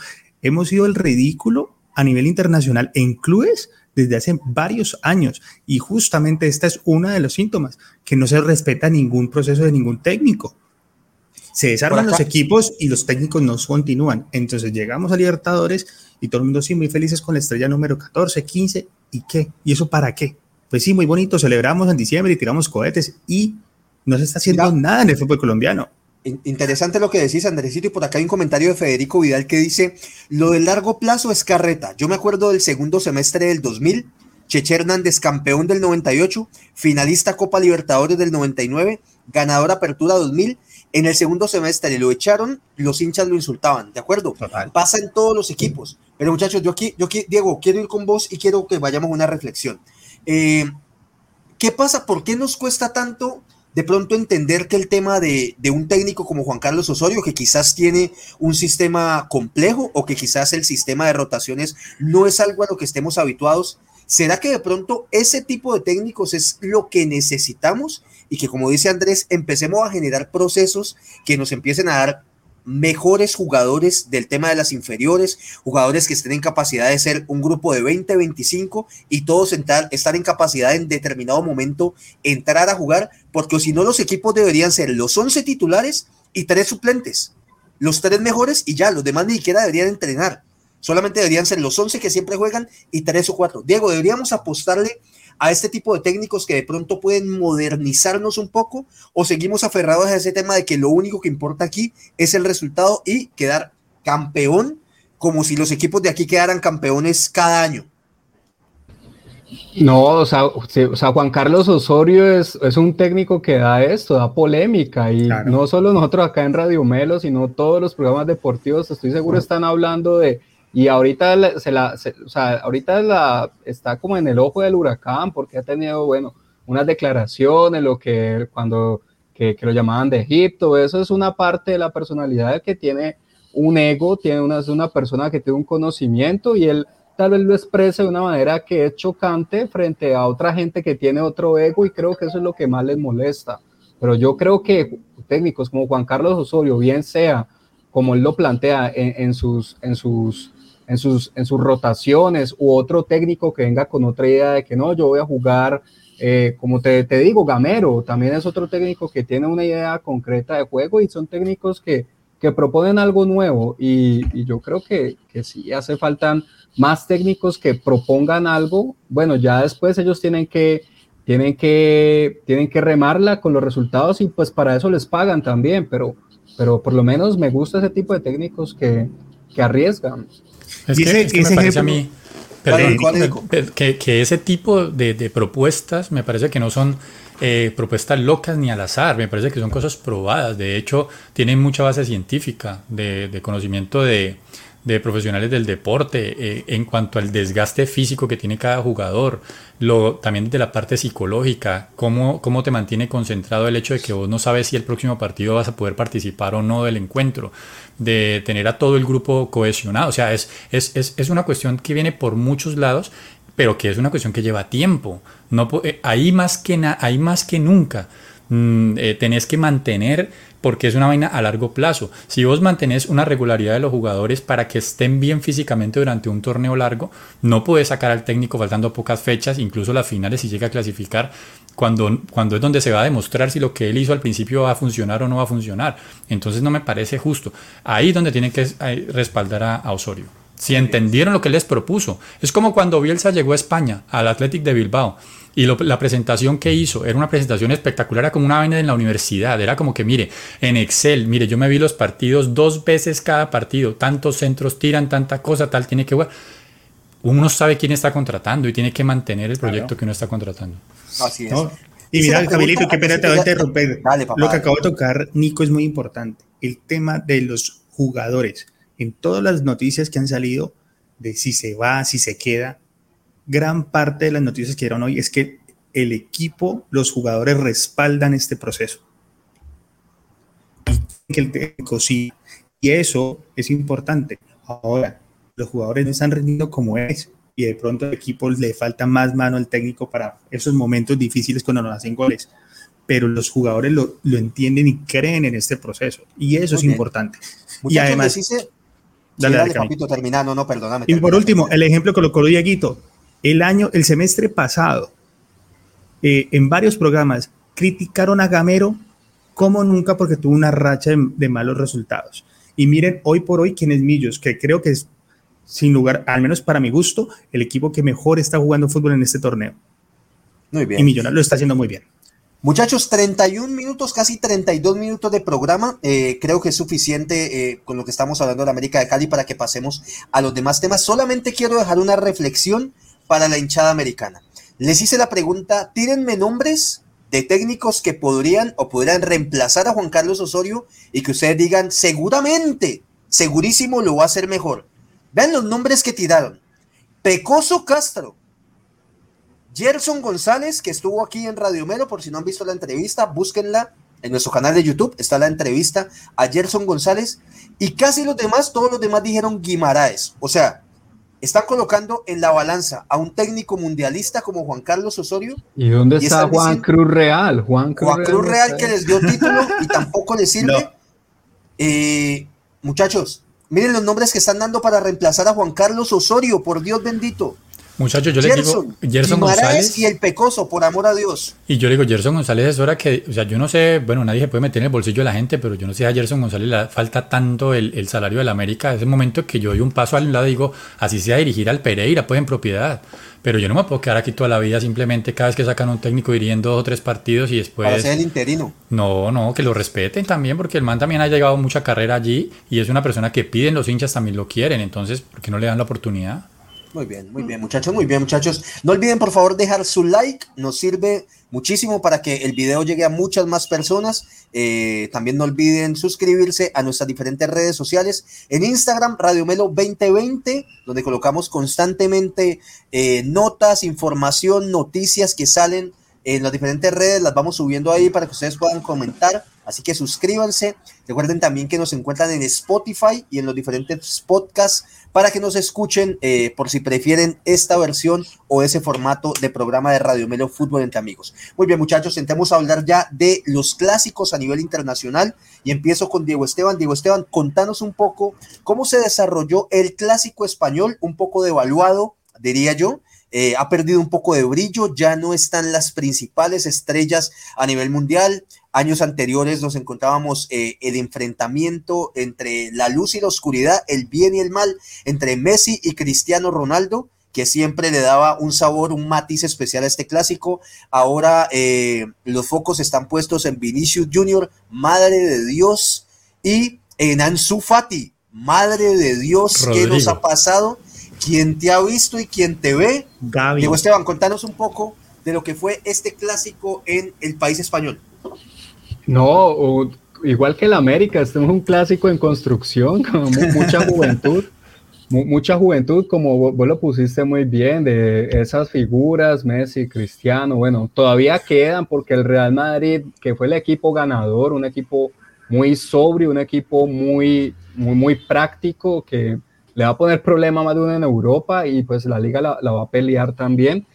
hemos sido el ridículo a nivel internacional en clubes desde hace varios años y justamente esta es una de los síntomas, que no se respeta ningún proceso de ningún técnico. Se desarman los equipos y los técnicos no continúan. Entonces llegamos a Libertadores y todo el mundo sí, muy felices con la estrella número 14, 15, ¿y qué? ¿Y eso para qué? Pues sí, muy bonito, celebramos en diciembre y tiramos cohetes y no se está haciendo nada en el fútbol colombiano. Interesante lo que decís, Andresito, y por acá hay un comentario de Federico Vidal que dice, lo del largo plazo es carreta. Yo me acuerdo del segundo semestre del 2000, Cheche Hernández, campeón del 98, finalista Copa Libertadores del 99, ganador Apertura 2000. En el segundo semestre lo echaron, los hinchas lo insultaban, ¿de acuerdo? Pasa en todos los equipos. Pero muchachos, yo aquí, yo aquí, Diego, quiero ir con vos y quiero que vayamos a una reflexión. Eh, ¿Qué pasa? ¿Por qué nos cuesta tanto de pronto entender que el tema de, un técnico como Juan Carlos Osorio, que quizás tiene un sistema complejo o que quizás el sistema de rotaciones no es algo a lo que estemos habituados, ¿será que de pronto ese tipo de técnicos es lo que necesitamos y que como dice Andrés, empecemos a generar procesos que nos empiecen a dar mejores jugadores del tema de las inferiores, jugadores que estén en capacidad de ser un grupo de 20, 25 y todos entrar, estar en capacidad en determinado momento entrar a jugar, porque si no los equipos deberían ser los 11 titulares y tres suplentes, los tres mejores y ya, los demás ni siquiera deberían entrenar, solamente deberían ser los 11 que siempre juegan y tres o cuatro. Diego, deberíamos apostarle a este tipo de técnicos que de pronto pueden modernizarnos un poco o seguimos aferrados a ese tema de que lo único que importa aquí es el resultado y quedar campeón como si los equipos de aquí quedaran campeones cada año? No, o sea, Juan Carlos Osorio es, es, un técnico que da esto, da polémica y no solo nosotros acá en Radio Melo, sino todos los programas deportivos, estoy seguro, están hablando de, y ahorita, se la, o sea, ahorita la, está como en el ojo del huracán porque ha tenido, bueno, unas declaraciones, lo que cuando que, lo llamaban de Egipto, eso es una parte de la personalidad que tiene un ego, tiene una, es una persona que tiene un conocimiento y él tal vez lo expresa de una manera que es chocante frente a otra gente que tiene otro ego y creo que eso es lo que más les molesta. Pero yo creo que técnicos como Juan Carlos Osorio, bien sea como él lo plantea en sus, en sus en sus, en sus rotaciones u otro técnico que venga con otra idea de que no, yo voy a jugar, eh, como te, te, digo, Gamero también es otro técnico que tiene una idea concreta de juego y son técnicos que, que proponen algo nuevo y, y yo creo que, que sí hace falta más técnicos que propongan algo. Bueno, ya después ellos tienen que, tienen que, tienen que remarla con los resultados y pues para eso les pagan también, pero, pero por lo menos me gusta ese tipo de técnicos que, que arriesgan. Es que, me parece a mí, que, que, ese tipo de, de, propuestas me parece que no son eh, propuestas locas ni al azar, me parece que son cosas probadas, de hecho tienen mucha base científica de, de conocimiento de, de profesionales del deporte eh, en cuanto al desgaste físico que tiene cada jugador, lo, también de la parte psicológica, cómo, cómo te mantiene concentrado el hecho de que vos no sabes si el próximo partido vas a poder participar o no del encuentro, de tener a todo el grupo cohesionado. O sea, es, es, es, es una cuestión que viene por muchos lados, pero que es una cuestión que lleva tiempo. No, eh, ahí, más que ahí más que nunca mm, eh, tenés que mantener porque es una vaina a largo plazo. Si vos mantenés una regularidad de los jugadores para que estén bien físicamente durante un torneo largo, no puedes sacar al técnico faltando pocas fechas, incluso las finales si llega a clasificar, cuando, cuando es donde se va a demostrar si lo que él hizo al principio va a funcionar o no va a funcionar. Entonces no me parece justo. Ahí donde tienen que respaldar a, Osorio. Si entendieron lo que les propuso. Es como cuando Bielsa llegó a España, al Athletic de Bilbao y la presentación que hizo era una presentación espectacular, era como una vaina en la universidad. Era como que, mire, en Excel, mire, yo me vi los partidos dos veces cada partido, tantos centros tiran, tanta cosa, tal, tiene que. Uno sabe quién está contratando y tiene que mantener el proyecto que uno está contratando. Así es. Y mira, Camilito, qué pena te voy a interrumpir. Lo que acabo de tocar, Nico, es muy importante. El tema de los jugadores. En todas las noticias que han salido de si se va, si se queda, gran parte de las noticias que dieron hoy es que el equipo, los jugadores respaldan este proceso. Y que el técnico sí. Y eso es importante. Ahora, los jugadores no están rendiendo como es. Y de pronto al equipo le falta más mano al técnico para esos momentos difíciles cuando nos hacen goles. Pero los jugadores lo, lo entienden y creen en este proceso. Y eso es importante. y además... Dale, dale, papito, terminando, no, perdóname. Y por último, el ejemplo que lo colocó Dieguito, el año, el semestre pasado, eh, en varios programas, criticaron a Gamero como nunca porque tuvo una racha de, malos resultados. Y miren, hoy por hoy, quién es Millos, que creo que es, sin lugar, al menos para mi gusto, el equipo que mejor está jugando fútbol en este torneo. Muy bien. Y Millonario lo está haciendo muy bien. Muchachos, 31 minutos, casi 32 minutos de programa. Eh, creo que es suficiente eh, con lo que estamos hablando de la América de Cali para que pasemos a los demás temas. Solamente quiero dejar una reflexión para la hinchada americana. Les hice la pregunta, tírenme nombres de técnicos que podrían o podrían reemplazar a Juan Carlos Osorio y que ustedes digan, seguramente, segurísimo lo va a hacer mejor. Vean los nombres que tiraron. Pecoso Castro, Gerson González, que estuvo aquí en Radio Melo, por si no han visto la entrevista, búsquenla en nuestro canal de YouTube, está la entrevista a Gerson González, y casi los demás, todos los demás dijeron Guimaraes. O sea, están colocando en la balanza a un técnico mundialista como Juan Carlos Osorio. ¿Y dónde está Juan Cruz Real? Juan Cruz, Real, que les dio título y tampoco les sirve. Eh, muchachos, miren los nombres que están dando para reemplazar a Juan Carlos Osorio, por Dios bendito. Muchachos, yo le digo, Gerson González. Y el Pecoso, por amor a Dios. Y yo le digo, Gerson González es hora que, o sea, yo no sé, bueno, nadie se puede meter en el bolsillo de la gente, pero yo no sé a Gerson González le falta tanto el, salario de la América. Es el momento que yo doy un paso al lado y digo, así sea dirigir al Pereira, pues en propiedad. Pero yo no me puedo quedar aquí toda la vida simplemente cada vez que sacan un técnico dirigiendo dos o tres partidos y después. Para ser el interino. No, no, que lo respeten también, porque el man también ha llegado mucha carrera allí y es una persona que piden los hinchas también lo quieren. Entonces, ¿por qué no le dan la oportunidad? Muy bien, muy bien, muchachos, muy bien, muchachos. No olviden, por favor, dejar su like, nos sirve muchísimo para que el video llegue a muchas más personas. Eh, también no olviden suscribirse a nuestras diferentes redes sociales. En Instagram, Radio Melo 2020, donde colocamos constantemente eh, notas, información, noticias que salen en las diferentes redes, las vamos subiendo ahí para que ustedes puedan comentar. Así que suscríbanse. Recuerden también que nos encuentran en Spotify y en los diferentes podcasts para que nos escuchen eh, por si prefieren esta versión o ese formato de programa de Radio Melo Fútbol entre amigos. Muy bien, muchachos, intentemos hablar ya de los clásicos a nivel internacional y empiezo con Diego Esteban. Diego Esteban, contanos un poco cómo se desarrolló el clásico español, un poco devaluado, diría yo. Eh, ha perdido un poco de brillo, ya no están las principales estrellas a nivel mundial. Años anteriores nos encontrábamos eh, el enfrentamiento entre la luz y la oscuridad, el bien y el mal, entre Messi y Cristiano Ronaldo, que siempre le daba un sabor, un matiz especial a este clásico. Ahora eh, los focos están puestos en Vinicius Junior, madre de Dios, y en Ansu Fati, madre de Dios, ¿qué nos ha pasado? quien te ha visto y quien te ve. Gaby. Diego Esteban, contanos un poco de lo que fue este clásico en el país español. No, igual que el América, este es un clásico en construcción, con mucha juventud. mucha juventud, como vos, lo pusiste muy bien, de esas figuras, Messi, Cristiano, bueno, todavía quedan porque el Real Madrid, que fue el equipo ganador, un equipo muy sobrio, un equipo muy, muy, muy práctico, que le va a poner problema más de uno en Europa y pues la liga la, va a pelear también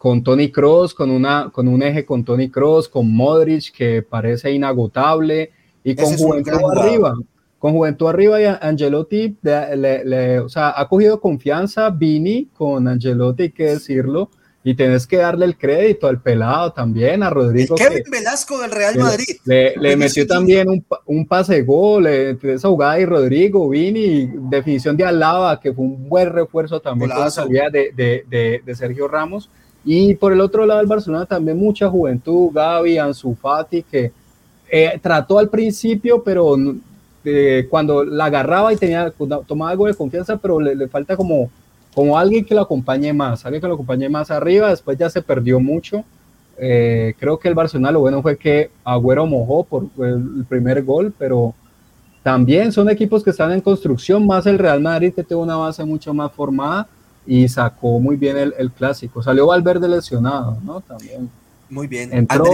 con Tony Cross, con, una, con un eje con Tony Cross, con Modric, que parece inagotable, y con Juventud arriba con Juventud arriba y Angelotti, le, o sea, ha cogido confianza Vini con Angelotti, hay que decirlo, y tienes que darle el crédito al pelado también, a Rodrigo. Kevin Velasco del Real Madrid. Le, metió también un, un, pase gol, esa jugada y Rodrigo, Vini, definición de Alaba, que fue un buen refuerzo también con la salida de, de, de, Sergio Ramos. Y por el otro lado del Barcelona también mucha juventud, Gaby, Ansu Fati, que eh, trató al principio, pero cuando la agarraba y tenía, tomaba algo de confianza, pero le, falta como, como alguien que lo acompañe más, alguien que lo acompañe más arriba, después ya se perdió mucho. Eh, creo que el Barcelona lo bueno fue que Agüero mojó por el primer gol, pero también son equipos que están en construcción, más el Real Madrid que tuvo una base mucho más formada y sacó muy bien el, clásico. Salió Valverde lesionado, ¿no? También. Muy bien. Entró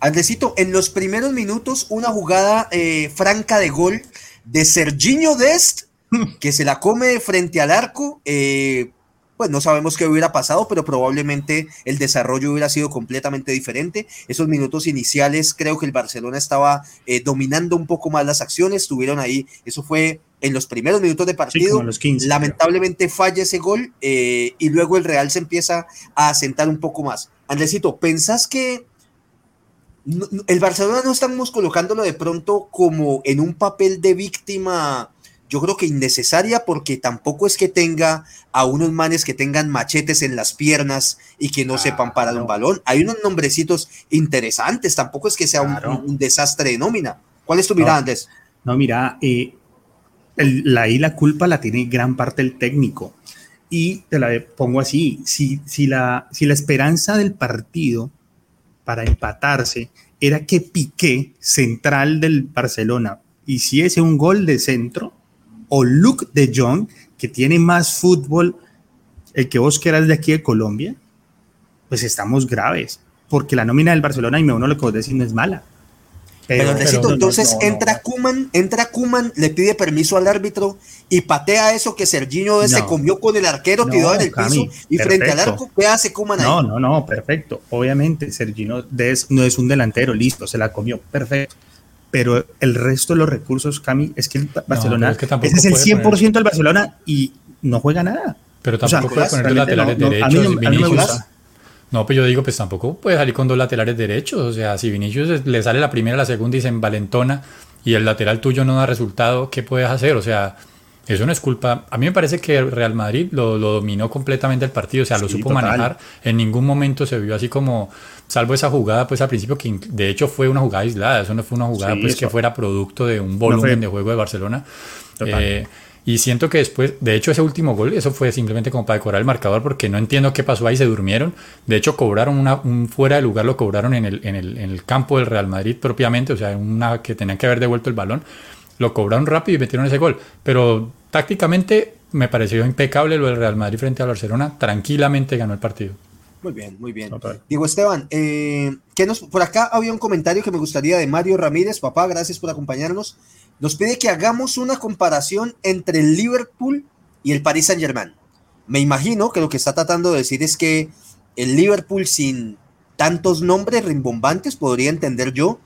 Andresito, en los primeros minutos, una jugada eh, franca de gol de Serginho Dest, que se la come frente al arco. Eh, pues no sabemos qué hubiera pasado, pero probablemente el desarrollo hubiera sido completamente diferente. Esos minutos iniciales, creo que el Barcelona estaba eh, dominando un poco más las acciones, estuvieron ahí, eso fue en los primeros minutos de partido. Lamentablemente falla ese gol y luego el Real se empieza a asentar un poco más. Andresito, ¿pensás que el Barcelona no estamos colocándolo de pronto como en un papel de víctima, yo creo que innecesaria, porque tampoco es que tenga a unos manes que tengan machetes en las piernas y que no sepan parar un balón. Hay unos nombrecitos interesantes, tampoco es que sea un, desastre de nómina. ¿Cuál es tu mirada, Andrés? No, mira, eh, ahí la culpa la tiene gran parte el técnico. Y te la pongo así, si, si, la, si la esperanza del partido para empatarse era que Piqué, central del Barcelona, hiciese un gol de centro, o Luke de Jong, que tiene más fútbol el que vos quieras de aquí de Colombia, pues estamos graves, porque la nómina del Barcelona, y me uno lo que vos decís, no es mala. Pero, necesito, entonces entra Kuman, entra Kuman, le pide permiso al árbitro y patea eso que Serginho se comió con el arquero tirado en el piso y frente al arco, ¿qué hace Kuman ahí? No, no, no, perfecto. Obviamente Serginho no es un delantero, listo, se la comió, perfecto. Pero el resto de los recursos, Cami, es que el Barcelona, ese es el 100% del Barcelona y no juega nada. Pero tampoco puede poner laterales derechos, Vinicius. No, pues yo digo, pues tampoco puede salir con dos laterales derechos. O sea, si Vinicius le sale la primera, la segunda y se envalentona y el lateral tuyo no da resultado, ¿qué puedes hacer? O sea, eso no es culpa. A mí me parece que el Real Madrid lo, dominó completamente el partido, o sea, lo supo manejar. En ningún momento se vio así como, salvo esa jugada, pues al principio, que de hecho fue una jugada aislada, eso no fue una jugada pues que fuera producto de un volumen de juego de Barcelona. Eh, y siento que después, de hecho, ese último gol, eso fue simplemente como para decorar el marcador, porque no entiendo qué pasó ahí, se durmieron. De hecho, cobraron una, un fuera de lugar, lo cobraron en el, en, el, en el campo del Real Madrid propiamente, o sea, una que tenían que haber devuelto el balón. Lo cobraron rápido y metieron ese gol. Pero tácticamente me pareció impecable lo del Real Madrid frente al Barcelona. Tranquilamente ganó el partido. Muy bien, muy bien. Diego Esteban, eh, nos, por acá había un comentario que me gustaría de Mario Ramírez. Papá, gracias por acompañarnos nos pide que hagamos una comparación entre el Liverpool y el Paris Saint Germain. Me imagino que lo que está tratando de decir es que el Liverpool sin tantos nombres rimbombantes, podría entender yo,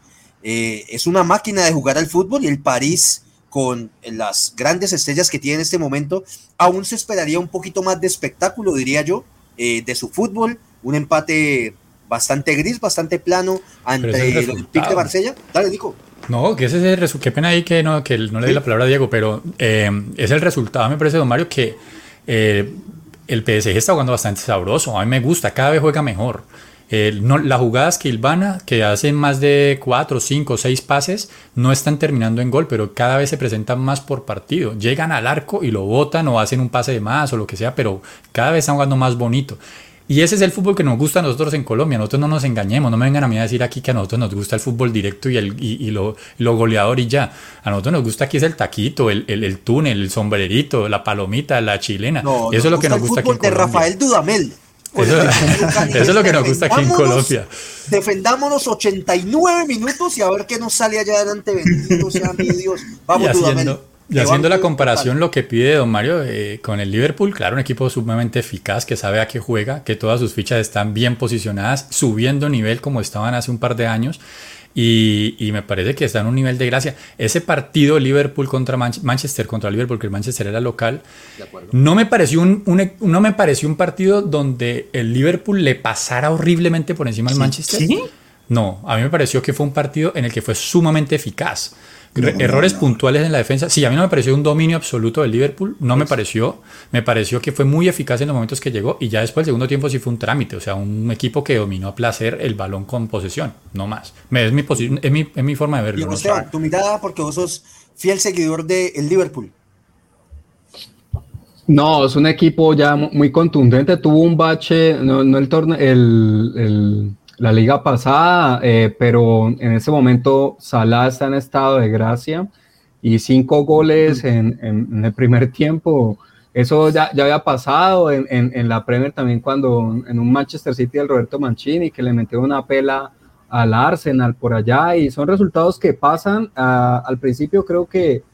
eh, es una máquina de jugar al fútbol y el París con las grandes estrellas que tiene en este momento, aún se esperaría un poquito más de espectáculo, diría yo, eh, de su fútbol, un empate bastante gris, bastante plano ante el, el de Marsella. Dale, Nico. No, que ese es el resultado. Qué pena ahí que no, que no le di la palabra a Diego, pero eh, es el resultado, me parece, don Mario, que eh, el PSG está jugando bastante sabroso. A mí me gusta, cada vez juega mejor. no, las jugadas que Ilvana, que hacen más de 4, 5, 6 pases, no están terminando en gol, pero cada vez se presentan más por partido. Llegan al arco y lo botan o hacen un pase de más o lo que sea, pero cada vez están jugando más bonito. Y ese es el fútbol que nos gusta a nosotros en Colombia. Nosotros no nos engañemos, no me vengan a mí a decir aquí que a nosotros nos gusta el fútbol directo y, el, y, lo, goleador y ya. A nosotros nos gusta aquí es el taquito, el, el, túnel, el sombrerito, la palomita, la chilena. eso es lo que nos gusta aquí en Colombia. de Rafael Dudamel. Eso, es lo que nos gusta aquí en Colombia. Defendámonos 89 minutos y a ver qué nos sale allá adelante. Bendito sea mi Dios. Vamos, Dudamel. Y haciendo la comparación, lo que pide Don Mario eh, con el Liverpool, claro, un equipo sumamente eficaz que sabe a qué juega, que todas sus fichas están bien posicionadas, subiendo nivel como estaban hace un par de años. Y, me parece que está en un nivel de gracia. Ese partido Liverpool contra Manchester, contra Liverpool, que el Manchester era local, no me, pareció un, no me pareció un partido donde el Liverpool le pasara horriblemente por encima al Manchester. ¿Sí? No, a mí me pareció que fue un partido en el que fue sumamente eficaz. Errores puntuales en la defensa. Sí, a mí no me pareció un dominio absoluto del Liverpool, no me pareció. Me pareció que fue muy eficaz en los momentos que llegó y ya después del segundo tiempo sí fue un trámite, o sea, un equipo que dominó a placer el balón con posesión, no más. Es mi, es mi, es mi forma de verlo. Y tu mirada, porque vos sos fiel seguidor del Liverpool. No, es un equipo ya muy contundente. Tuvo un bache, no, el torneo, el la liga pasada, eh, pero en ese momento Salah está en estado de gracia y cinco goles en, el primer tiempo. Eso ya, ya había pasado en, en, la Premier también cuando en un Manchester City del Roberto Mancini que le metió una pela al Arsenal por allá y son resultados que pasan. Ah, al principio creo que,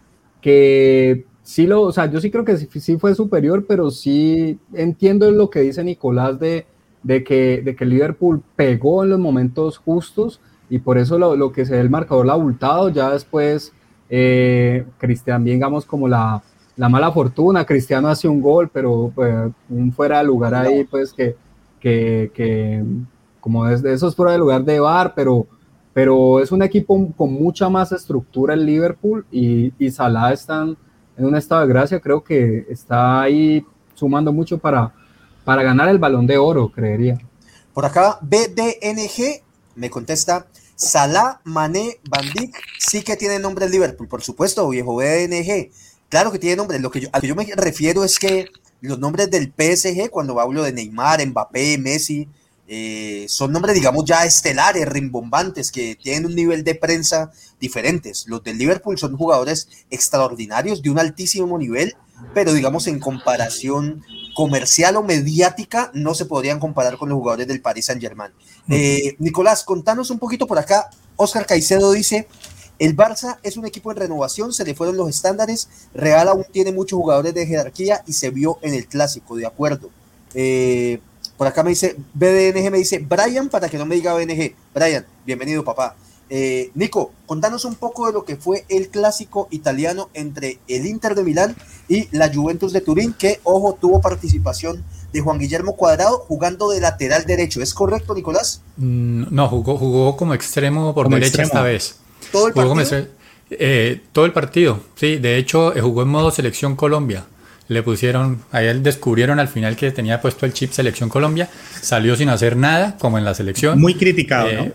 que sí lo, o sea, yo sí creo que sí, sí fue superior, pero sí entiendo lo que dice Nicolás de de que, de que Liverpool pegó en los momentos justos y por eso lo, lo que se ve el marcador abultado, ya después eh, Cristian, digamos como la, la, mala fortuna, Cristiano hace un gol, pero pues, un fuera de lugar ahí, pues que, que, que como es, eso es fuera de lugar de bar, pero, pero es un equipo con mucha más estructura el Liverpool y, y Salah están en un estado de gracia, creo que está ahí sumando mucho para, para ganar el balón de oro, creería. Por acá, BDNG me contesta, Salah, Mané, Van sí que tiene nombre el Liverpool, por supuesto, viejo BDNG. Claro que tiene nombre. Lo que yo, a lo que yo me refiero es que los nombres del PSG, cuando hablo de Neymar, Mbappé, Messi, eh, son nombres, digamos, ya estelares, rimbombantes, que tienen un nivel de prensa diferentes. Los del Liverpool son jugadores extraordinarios, de un altísimo nivel, pero digamos en comparación comercial o mediática no se podrían comparar con los jugadores del Paris Saint Germain. Eh, Nicolás, contanos un poquito por acá. Oscar Caicedo dice, el Barça es un equipo en renovación, se le fueron los estándares, Real aún tiene muchos jugadores de jerarquía y se vio en el clásico, de acuerdo. Eh, por acá me dice, BDNG me dice, Brian, para que no me diga BNG. Brian, bienvenido papá. Eh, Nico, contanos un poco de lo que fue el clásico italiano entre el Inter de Milán y la Juventus de Turín, que, ojo, tuvo participación de Juan Guillermo Cuadrado jugando de lateral derecho. ¿Es correcto, Nicolás? Mm, no, jugó, jugó como extremo por derecha esta vez. ¿Todo el partido? Eh, todo el partido, sí. De hecho, eh, jugó en modo selección Colombia le pusieron, a él descubrieron al final que tenía puesto el chip Selección Colombia, salió sin hacer nada, como en la selección. Muy criticado, ¿no?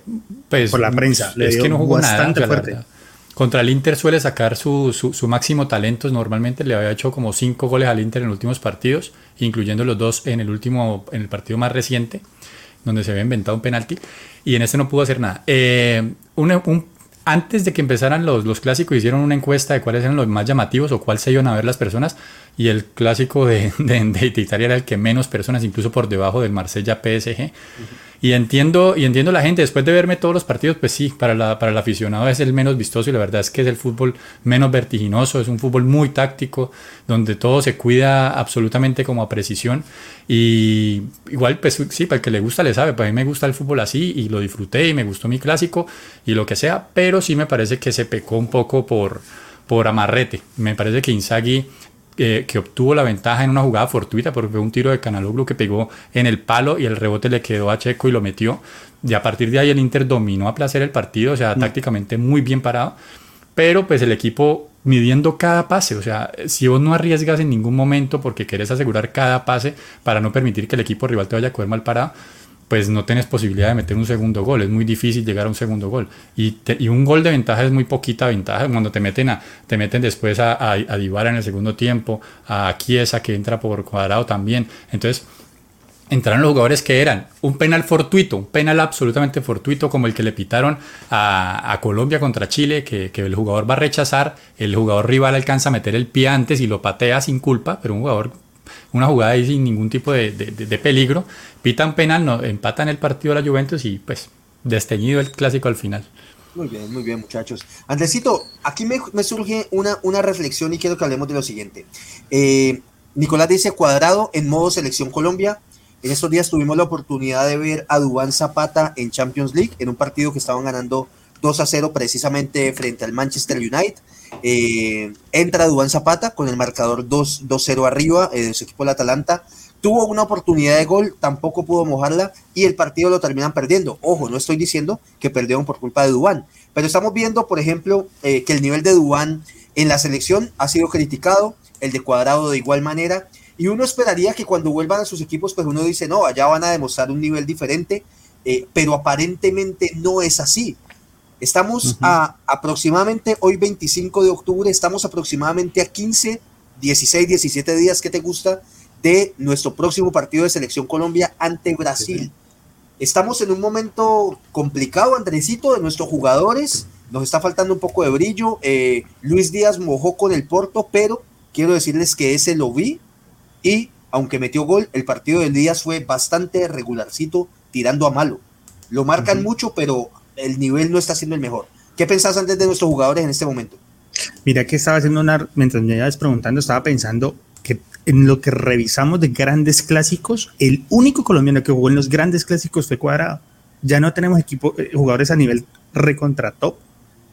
Pues, Por la prensa. es que no jugó bastante nada. Fuerte. Contra el Inter suele sacar su, su, máximo talento. Normalmente le había hecho como cinco goles al Inter en los últimos partidos, incluyendo los dos en el último, en el partido más reciente, donde se había inventado un penalti. Y en este no pudo hacer nada. Eh, un, un, antes de que empezaran los, los clásicos, hicieron una encuesta de cuáles eran los más llamativos o cuál se iban a ver las personas. Y el clásico de, de, Italia era el que menos personas, incluso por debajo del Marsella PSG. Y entiendo, y entiendo la gente, después de verme todos los partidos, pues sí, para, la, para el aficionado es el menos vistoso y la verdad es que es el fútbol menos vertiginoso, es un fútbol muy táctico, donde todo se cuida absolutamente como a precisión. Y igual, pues sí, para el que le gusta le sabe, para mí me gusta el fútbol así y lo disfruté y me gustó mi clásico y lo que sea, pero sí me parece que se pecó un poco por, por amarrete. Me parece que Inzaghi que obtuvo la ventaja en una jugada fortuita porque fue un tiro de Canaloglu que pegó en el palo y el rebote le quedó a Checo y lo metió. Y a partir de ahí el Inter dominó a placer el partido, o sea, mm. tácticamente muy bien parado. Pero pues el equipo midiendo cada pase, o sea, si vos no arriesgas en ningún momento porque querés asegurar cada pase para no permitir que el equipo rival te vaya a coger mal parado, pues no tienes posibilidad de meter un segundo gol, es muy difícil llegar a un segundo gol. Y, y un gol de ventaja es muy poquita ventaja cuando te meten, a, te meten después a, a, a en el segundo tiempo, a Chiesa que entra por cuadrado también. Entonces, entraron los jugadores que eran un penal fortuito, un penal absolutamente fortuito como el que le pitaron a, a Colombia contra Chile, que, que, el jugador va a rechazar, el jugador rival alcanza a meter el pie antes y lo patea sin culpa, pero un jugador una jugada ahí sin ningún tipo de, de, de peligro, pitan penal, no, empatan el partido de la Juventus y pues desteñido el clásico al final. Muy bien, muy bien muchachos. Andresito, aquí me, surge una, una, reflexión y quiero que hablemos de lo siguiente. Eh, Nicolás dice cuadrado en modo selección Colombia. En estos días tuvimos la oportunidad de ver a Dubán Zapata en Champions League, en un partido que estaban ganando 2 a 0 precisamente frente al Manchester United. Eh, entra Dubán Zapata con el marcador 2-0 arriba eh, de su equipo el Atalanta. Tuvo una oportunidad de gol, tampoco pudo mojarla y el partido lo terminan perdiendo. Ojo, no estoy diciendo que perdieron por culpa de Dubán, pero estamos viendo, por ejemplo, eh, que el nivel de Dubán en la selección ha sido criticado, el de Cuadrado de igual manera, y uno esperaría que cuando vuelvan a sus equipos, pues uno dice, no, allá van a demostrar un nivel diferente, eh, pero aparentemente no es así. Estamos a aproximadamente, hoy 25 de octubre, estamos aproximadamente a 15, 16, 17 días, ¿qué te gusta? De nuestro próximo partido de Selección Colombia ante Brasil. Estamos en un momento complicado, Andresito, de nuestros jugadores. Nos está faltando un poco de brillo. Eh, Luis Díaz mojó con el Porto, pero quiero decirles que ese lo vi. Y aunque metió gol, el partido del Díaz fue bastante regularcito, tirando a malo. Lo marcan mucho, pero el nivel no está siendo el mejor. ¿Qué pensás antes de nuestros jugadores en este momento? Mira que estaba haciendo una, mientras me ibas preguntando, estaba pensando que en lo que revisamos de grandes clásicos, el único colombiano que jugó en los grandes clásicos fue Cuadrado. Ya no tenemos equipo, eh, jugadores a nivel recontra top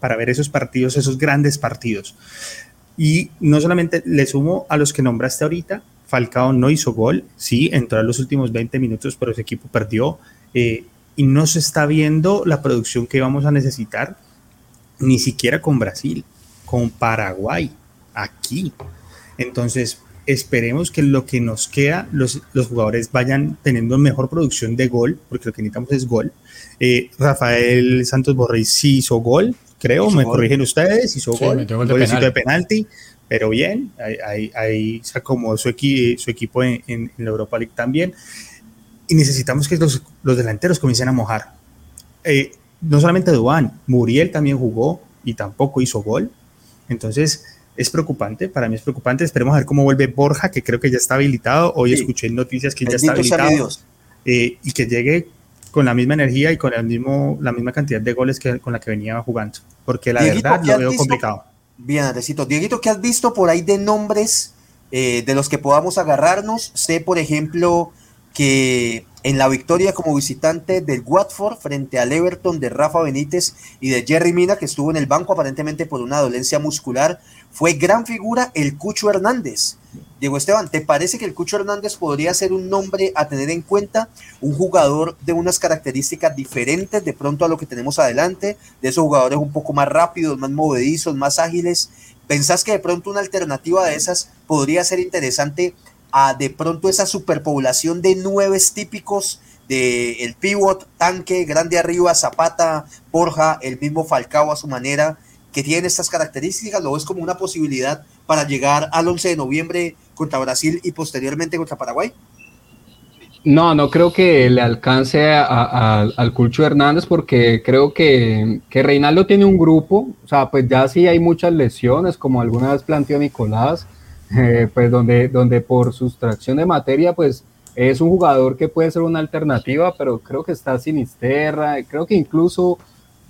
para ver esos partidos, esos grandes partidos. Y no solamente le sumo a los que nombraste ahorita, Falcao no hizo gol, sí, entró a los últimos 20 minutos, pero ese equipo perdió. Eh, y no se está viendo la producción que vamos a necesitar, ni siquiera con Brasil, con Paraguay, aquí. Entonces, esperemos que lo que nos queda, los, los jugadores vayan teniendo mejor producción de gol, porque lo que necesitamos es gol. Eh, Rafael Santos Borrell sí hizo gol, creo, me corrigen ustedes, hizo gol, gol de, de, penalti, pero bien, ahí, ahí, se acomodó su, equi, su equipo en, en, la Europa League también y necesitamos que los, los delanteros comiencen a mojar. Eh, no solamente Duan, Muriel también jugó y tampoco hizo gol. Entonces es preocupante, para mí es preocupante. Esperemos a ver cómo vuelve Borja, que creo que ya está habilitado. Hoy escuché noticias que ya está habilitado. Eh, y que llegue con la misma energía y con el mismo, la misma cantidad de goles que con la que venía jugando. Porque la verdad lo veo complicado. Bien, Andresito. Dieguito, ¿qué has visto por ahí de nombres eh, de los que podamos agarrarnos? Sé, por ejemplo, que en la victoria como visitante del Watford frente al Everton de Rafa Benítez y de Jerry Mina, que estuvo en el banco aparentemente por una dolencia muscular, fue gran figura el Cucho Hernández. Diego Esteban, ¿te parece que el Cucho Hernández podría ser un nombre a tener en cuenta? Un jugador de unas características diferentes de pronto a lo que tenemos adelante, de esos jugadores un poco más rápidos, más movedizos, más ágiles. ¿Pensás que de pronto una alternativa de esas podría ser interesante a de pronto esa superpoblación de nueve típicos de el pivot, tanque, grande arriba, Zapata, Borja, el mismo Falcao a su manera, que tienen estas características, lo ves como una posibilidad para llegar al 11 de noviembre contra Brasil y posteriormente contra Paraguay? No, no creo que le alcance al Culcho Hernández porque creo que, que Reinaldo tiene un grupo, o sea, pues ya sí hay muchas lesiones, como alguna vez planteó Nicolás, eh, pues donde, donde por sustracción de materia, pues es un jugador que puede ser una alternativa, pero creo que está Sinisterra, creo que incluso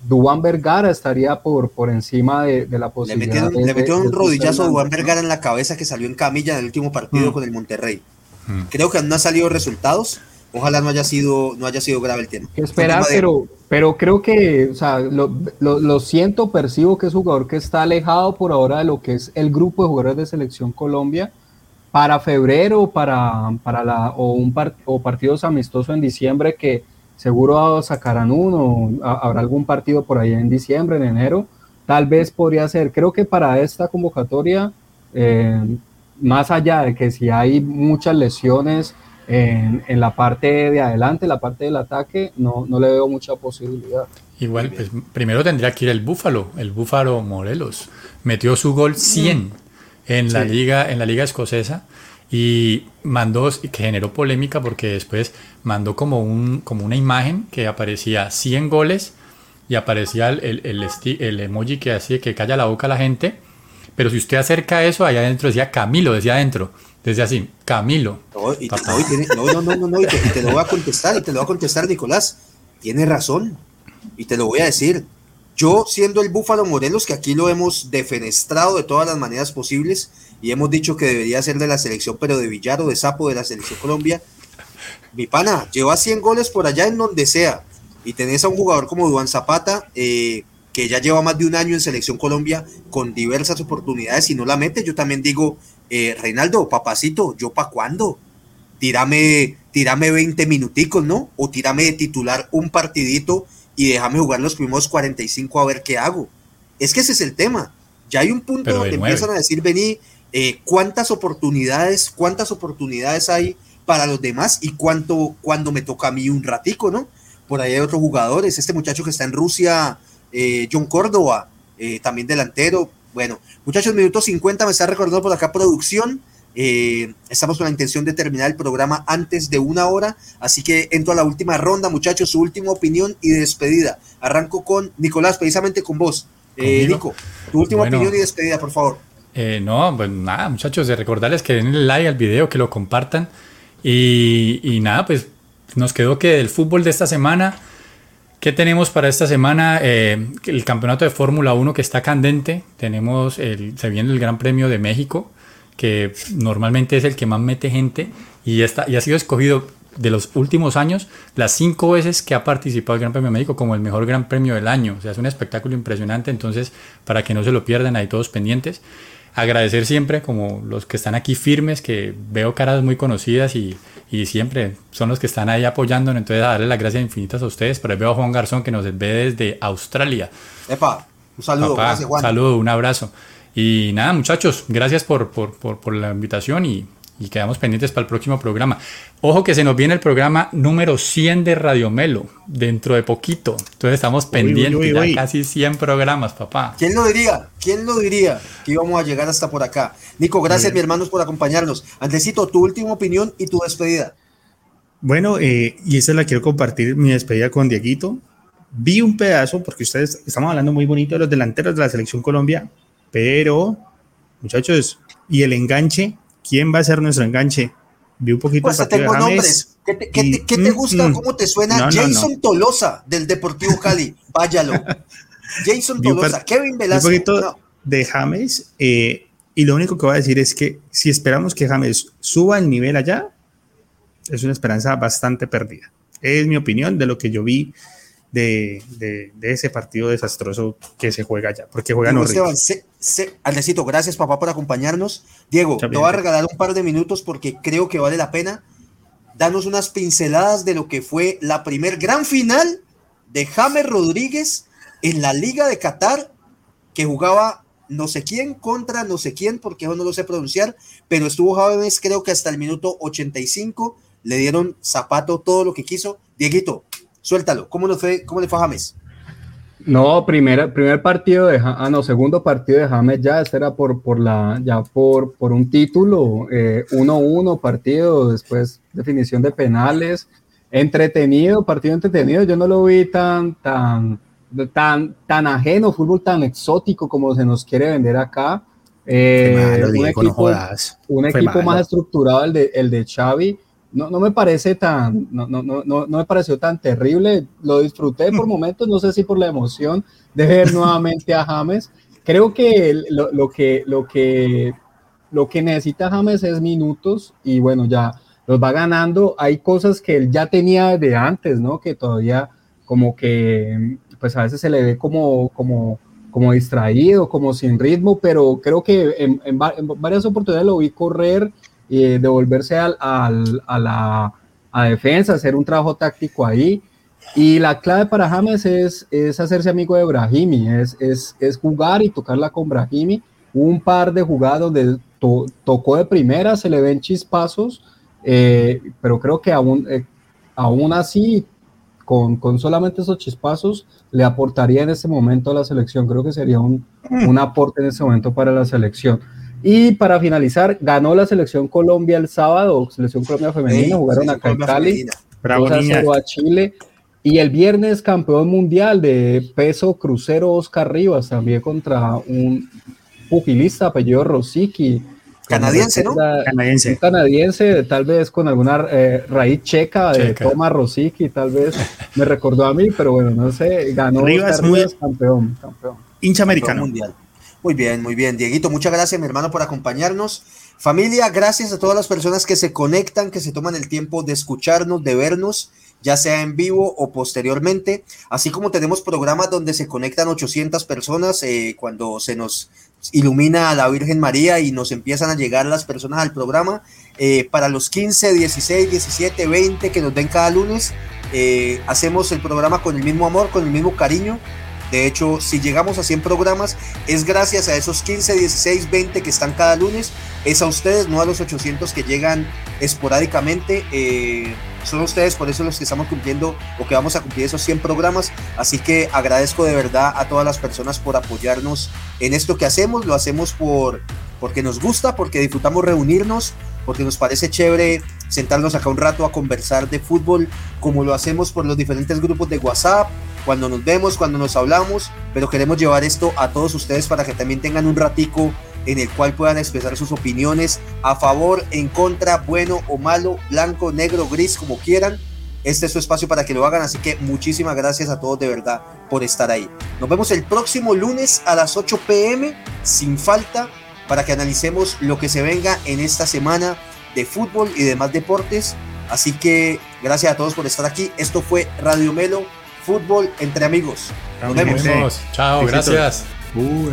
Dubán Vergara estaría por, por encima de, la posibilidad. Le metió, un rodillazo a Dubán Vergara en la cabeza que salió en camilla en el último partido mm. con el Monterrey. Mm. Creo que no han salido resultados. Ojalá no haya sido, no haya sido grave el tema. Esperar, pero, pero creo que, o sea, lo, lo, siento, percibo que es un jugador que está alejado por ahora de lo que es el grupo de jugadores de selección Colombia. Para febrero para, para la, o, un o partidos amistosos en diciembre que seguro sacarán uno, habrá algún partido por ahí en diciembre, en enero, tal vez podría ser. Creo que para esta convocatoria, eh, más allá de que si hay muchas lesiones, en, en, la parte de adelante, la parte del ataque, no, no le veo mucha posibilidad. Igual, pues primero tendría que ir el Búfalo, el Búfalo Morelos. Metió su gol 100 en la, liga, en la liga escocesa y mandó, que generó polémica porque después mandó como, un, como una imagen que aparecía 100 goles y aparecía el, el, el, emoji que hacía que calla la boca a la gente. Pero si usted acerca eso, allá adentro decía Camilo, decía adentro. Decía así, Camilo. No, y te, no, no, no, no, y te, lo voy a contestar, y te lo voy a contestar, Nicolás. Tiene razón. Y te lo voy a decir. Yo, siendo el Búfalo Morelos, que aquí lo hemos defenestrado de todas las maneras posibles, y hemos dicho que debería ser de la selección, pero de Villar o de Sapo de la selección Colombia. Mi pana, lleva 100 goles por allá en donde sea y tenés a un jugador como Duan Zapata, eh, que ya lleva más de un año en Selección Colombia con diversas oportunidades y no la mete, yo también digo, eh, Reinaldo, papacito, ¿yo para cuándo? Tírame, tírame 20 minuticos, ¿no? O tírame de titular un partidito y déjame jugar los primeros 45 a ver qué hago. Es que ese es el tema. Ya hay un punto donde empiezan a decir, vení, eh, cuántas oportunidades, cuántas oportunidades hay para los demás y cuánto cuando me toca a mí un ratico, ¿no? Por ahí hay otros jugadores. Este muchacho que está en Rusia, eh, John Córdoba, eh, también delantero. Bueno, muchachos, minuto 50 me está recordando por acá producción. Eh, estamos con la intención de terminar el programa antes de una hora, así que entro a la última ronda, muchachos, su última opinión y despedida. Arranco con Nicolás, precisamente con vos. Nico, tu última opinión y despedida, por favor. no, pues nada, muchachos, de recordarles que den el like al video, que lo compartan. Y, y nada, pues nos quedó que el fútbol de esta semana, ¿qué tenemos para esta semana? Eh, el campeonato de Fórmula 1 que está candente, tenemos el, se viene el Gran Premio de México, que normalmente es el que más mete gente y, está, y ha sido escogido de los últimos años las cinco veces que ha participado el Gran Premio de México como el mejor Gran Premio del año. O sea, es un espectáculo impresionante, entonces para que no se lo pierdan, ahí todos pendientes. Agradecer siempre como los que están aquí firmes, que veo caras muy conocidas y, y siempre son los que están ahí apoyándonos. Entonces, a darle las gracias infinitas a ustedes. Pero veo a Juan Garzón que nos ve desde Australia. Epa, un saludo, gracias, Juan. Un saludo, un abrazo. Y nada, muchachos, gracias por, por, por, por la invitación y y quedamos pendientes para el próximo programa. Ojo que se nos viene el programa número 100 de Radio Melo dentro de poquito. Entonces estamos pendientes, ya casi 100 programas, papá. ¿Quién lo diría? ¿Quién lo diría que íbamos a llegar hasta por acá? Nico, gracias, mi hermanos, por acompañarnos. Andresito, tu última opinión y tu despedida. Bueno, eh, y esa la quiero compartir, mi despedida con Dieguito. Vi un pedazo, porque ustedes estamos hablando muy bonito de los delanteros de la Selección Colombia, pero, muchachos, y el enganche ¿Quién va a ser nuestro enganche? Vi un poquito pues tengo nombres. ¿Qué te, mm, gusta? Mm. ¿Cómo te suena? Jason Tolosa del Deportivo Cali. Váyalo. Jason Tolosa, Kevin Velasco. Un poquito de James. Eh, y lo único que voy a decir es que si esperamos que James suba el nivel allá, es una esperanza bastante perdida. Es mi opinión de lo que yo vi de, de, ese partido desastroso que se juega allá, porque juegan Esteban, gracias papá por acompañarnos. Diego, te voy a regalar un par de minutos porque creo que vale la pena. Danos unas pinceladas de lo que fue la primer gran final de James Rodríguez en la Liga de Qatar, que jugaba no sé quién contra no sé quién, porque yo no lo sé pronunciar, pero estuvo James creo que hasta el minuto 85, le dieron zapato todo lo que quiso. Dieguito, Suéltalo. ¿Cómo, fue, cómo le fue a James? No, primer, primer partido de ah, no, segundo partido de James ya, este era por, por la, ya por, por un título, 1-1 eh, partido, después definición de penales, entretenido, partido entretenido, yo no lo vi tan, tan, tan, tan ajeno, fútbol tan exótico como se nos quiere vender acá. Eh, un equipo, un equipo más estructurado el de, el de Xavi, no, no me parece tan, no, no, no, no me pareció tan terrible, lo disfruté por momentos, no sé si por la emoción de ver nuevamente a James. Creo que lo, lo, que lo que lo que necesita James es minutos y bueno, ya los va ganando. Hay cosas que él ya tenía de antes, ¿no? Que todavía como que pues a veces se le ve como como como distraído, como sin ritmo, pero creo que en, en varias oportunidades lo vi correr y devolverse al, al, a la a defensa, hacer un trabajo táctico ahí. Y la clave para James es, es hacerse amigo de Brahimi, es, es, es, jugar y tocarla con Brahimi. Un par de jugadas donde tocó de primera, se le ven chispazos, eh, pero creo que aún, eh, aún así, con, con, solamente esos chispazos, le aportaría en este momento a la selección. Creo que sería un, mm. un aporte en este momento para la selección. Y para finalizar, ganó la selección Colombia el sábado, selección Colombia femenina, jugaron acá en Cali, a Chile. Y el viernes campeón mundial de peso crucero Oscar Rivas, también contra un pugilista apellido Rosicky. Canadiense, ¿no? Canadiense. canadiense, tal vez con alguna eh, raíz checa de Toma Rosicky, tal vez me recordó a mí, pero bueno, no sé, ganó Rivas, Rivas campeón, campeón. Hincha americano. Mundial. Muy bien, muy bien. Dieguito, muchas gracias, mi hermano, por acompañarnos. Familia, gracias a todas las personas que se conectan, que se toman el tiempo de escucharnos, de vernos, ya sea en vivo o posteriormente. Así como tenemos programas donde se conectan 800 personas eh, cuando se nos ilumina a la Virgen María y nos empiezan a llegar las personas al programa. Eh, para los 15, 16, 17, 20 que nos den cada lunes, eh, hacemos el programa con el mismo amor, con el mismo cariño de hecho, si llegamos a 100 programas, es gracias a esos 15, 16, 20 que están cada lunes. Es a ustedes, no a los 800 que llegan esporádicamente. Eh, son ustedes por eso los que estamos cumpliendo o que vamos a cumplir esos 100 programas. Así que agradezco de verdad a todas las personas por apoyarnos en esto que hacemos. Lo hacemos por, porque nos gusta, porque disfrutamos reunirnos, porque nos parece chévere sentarnos acá un rato a conversar de fútbol, como lo hacemos por los diferentes grupos de WhatsApp cuando nos vemos, cuando nos hablamos, pero queremos llevar esto a todos ustedes para que también tengan un ratico en el cual puedan expresar sus opiniones a favor, en contra, bueno o malo, blanco, negro, gris, como quieran. Este es su espacio para que lo hagan, así que muchísimas gracias a todos de verdad por estar ahí. Nos vemos el próximo lunes a las 8 pm, sin falta, para que analicemos lo que se venga en esta semana de fútbol y demás deportes. Así que gracias a todos por estar aquí. Esto fue Radio Melo fútbol entre amigos. Nos vemos. Chao, gracias. Uy.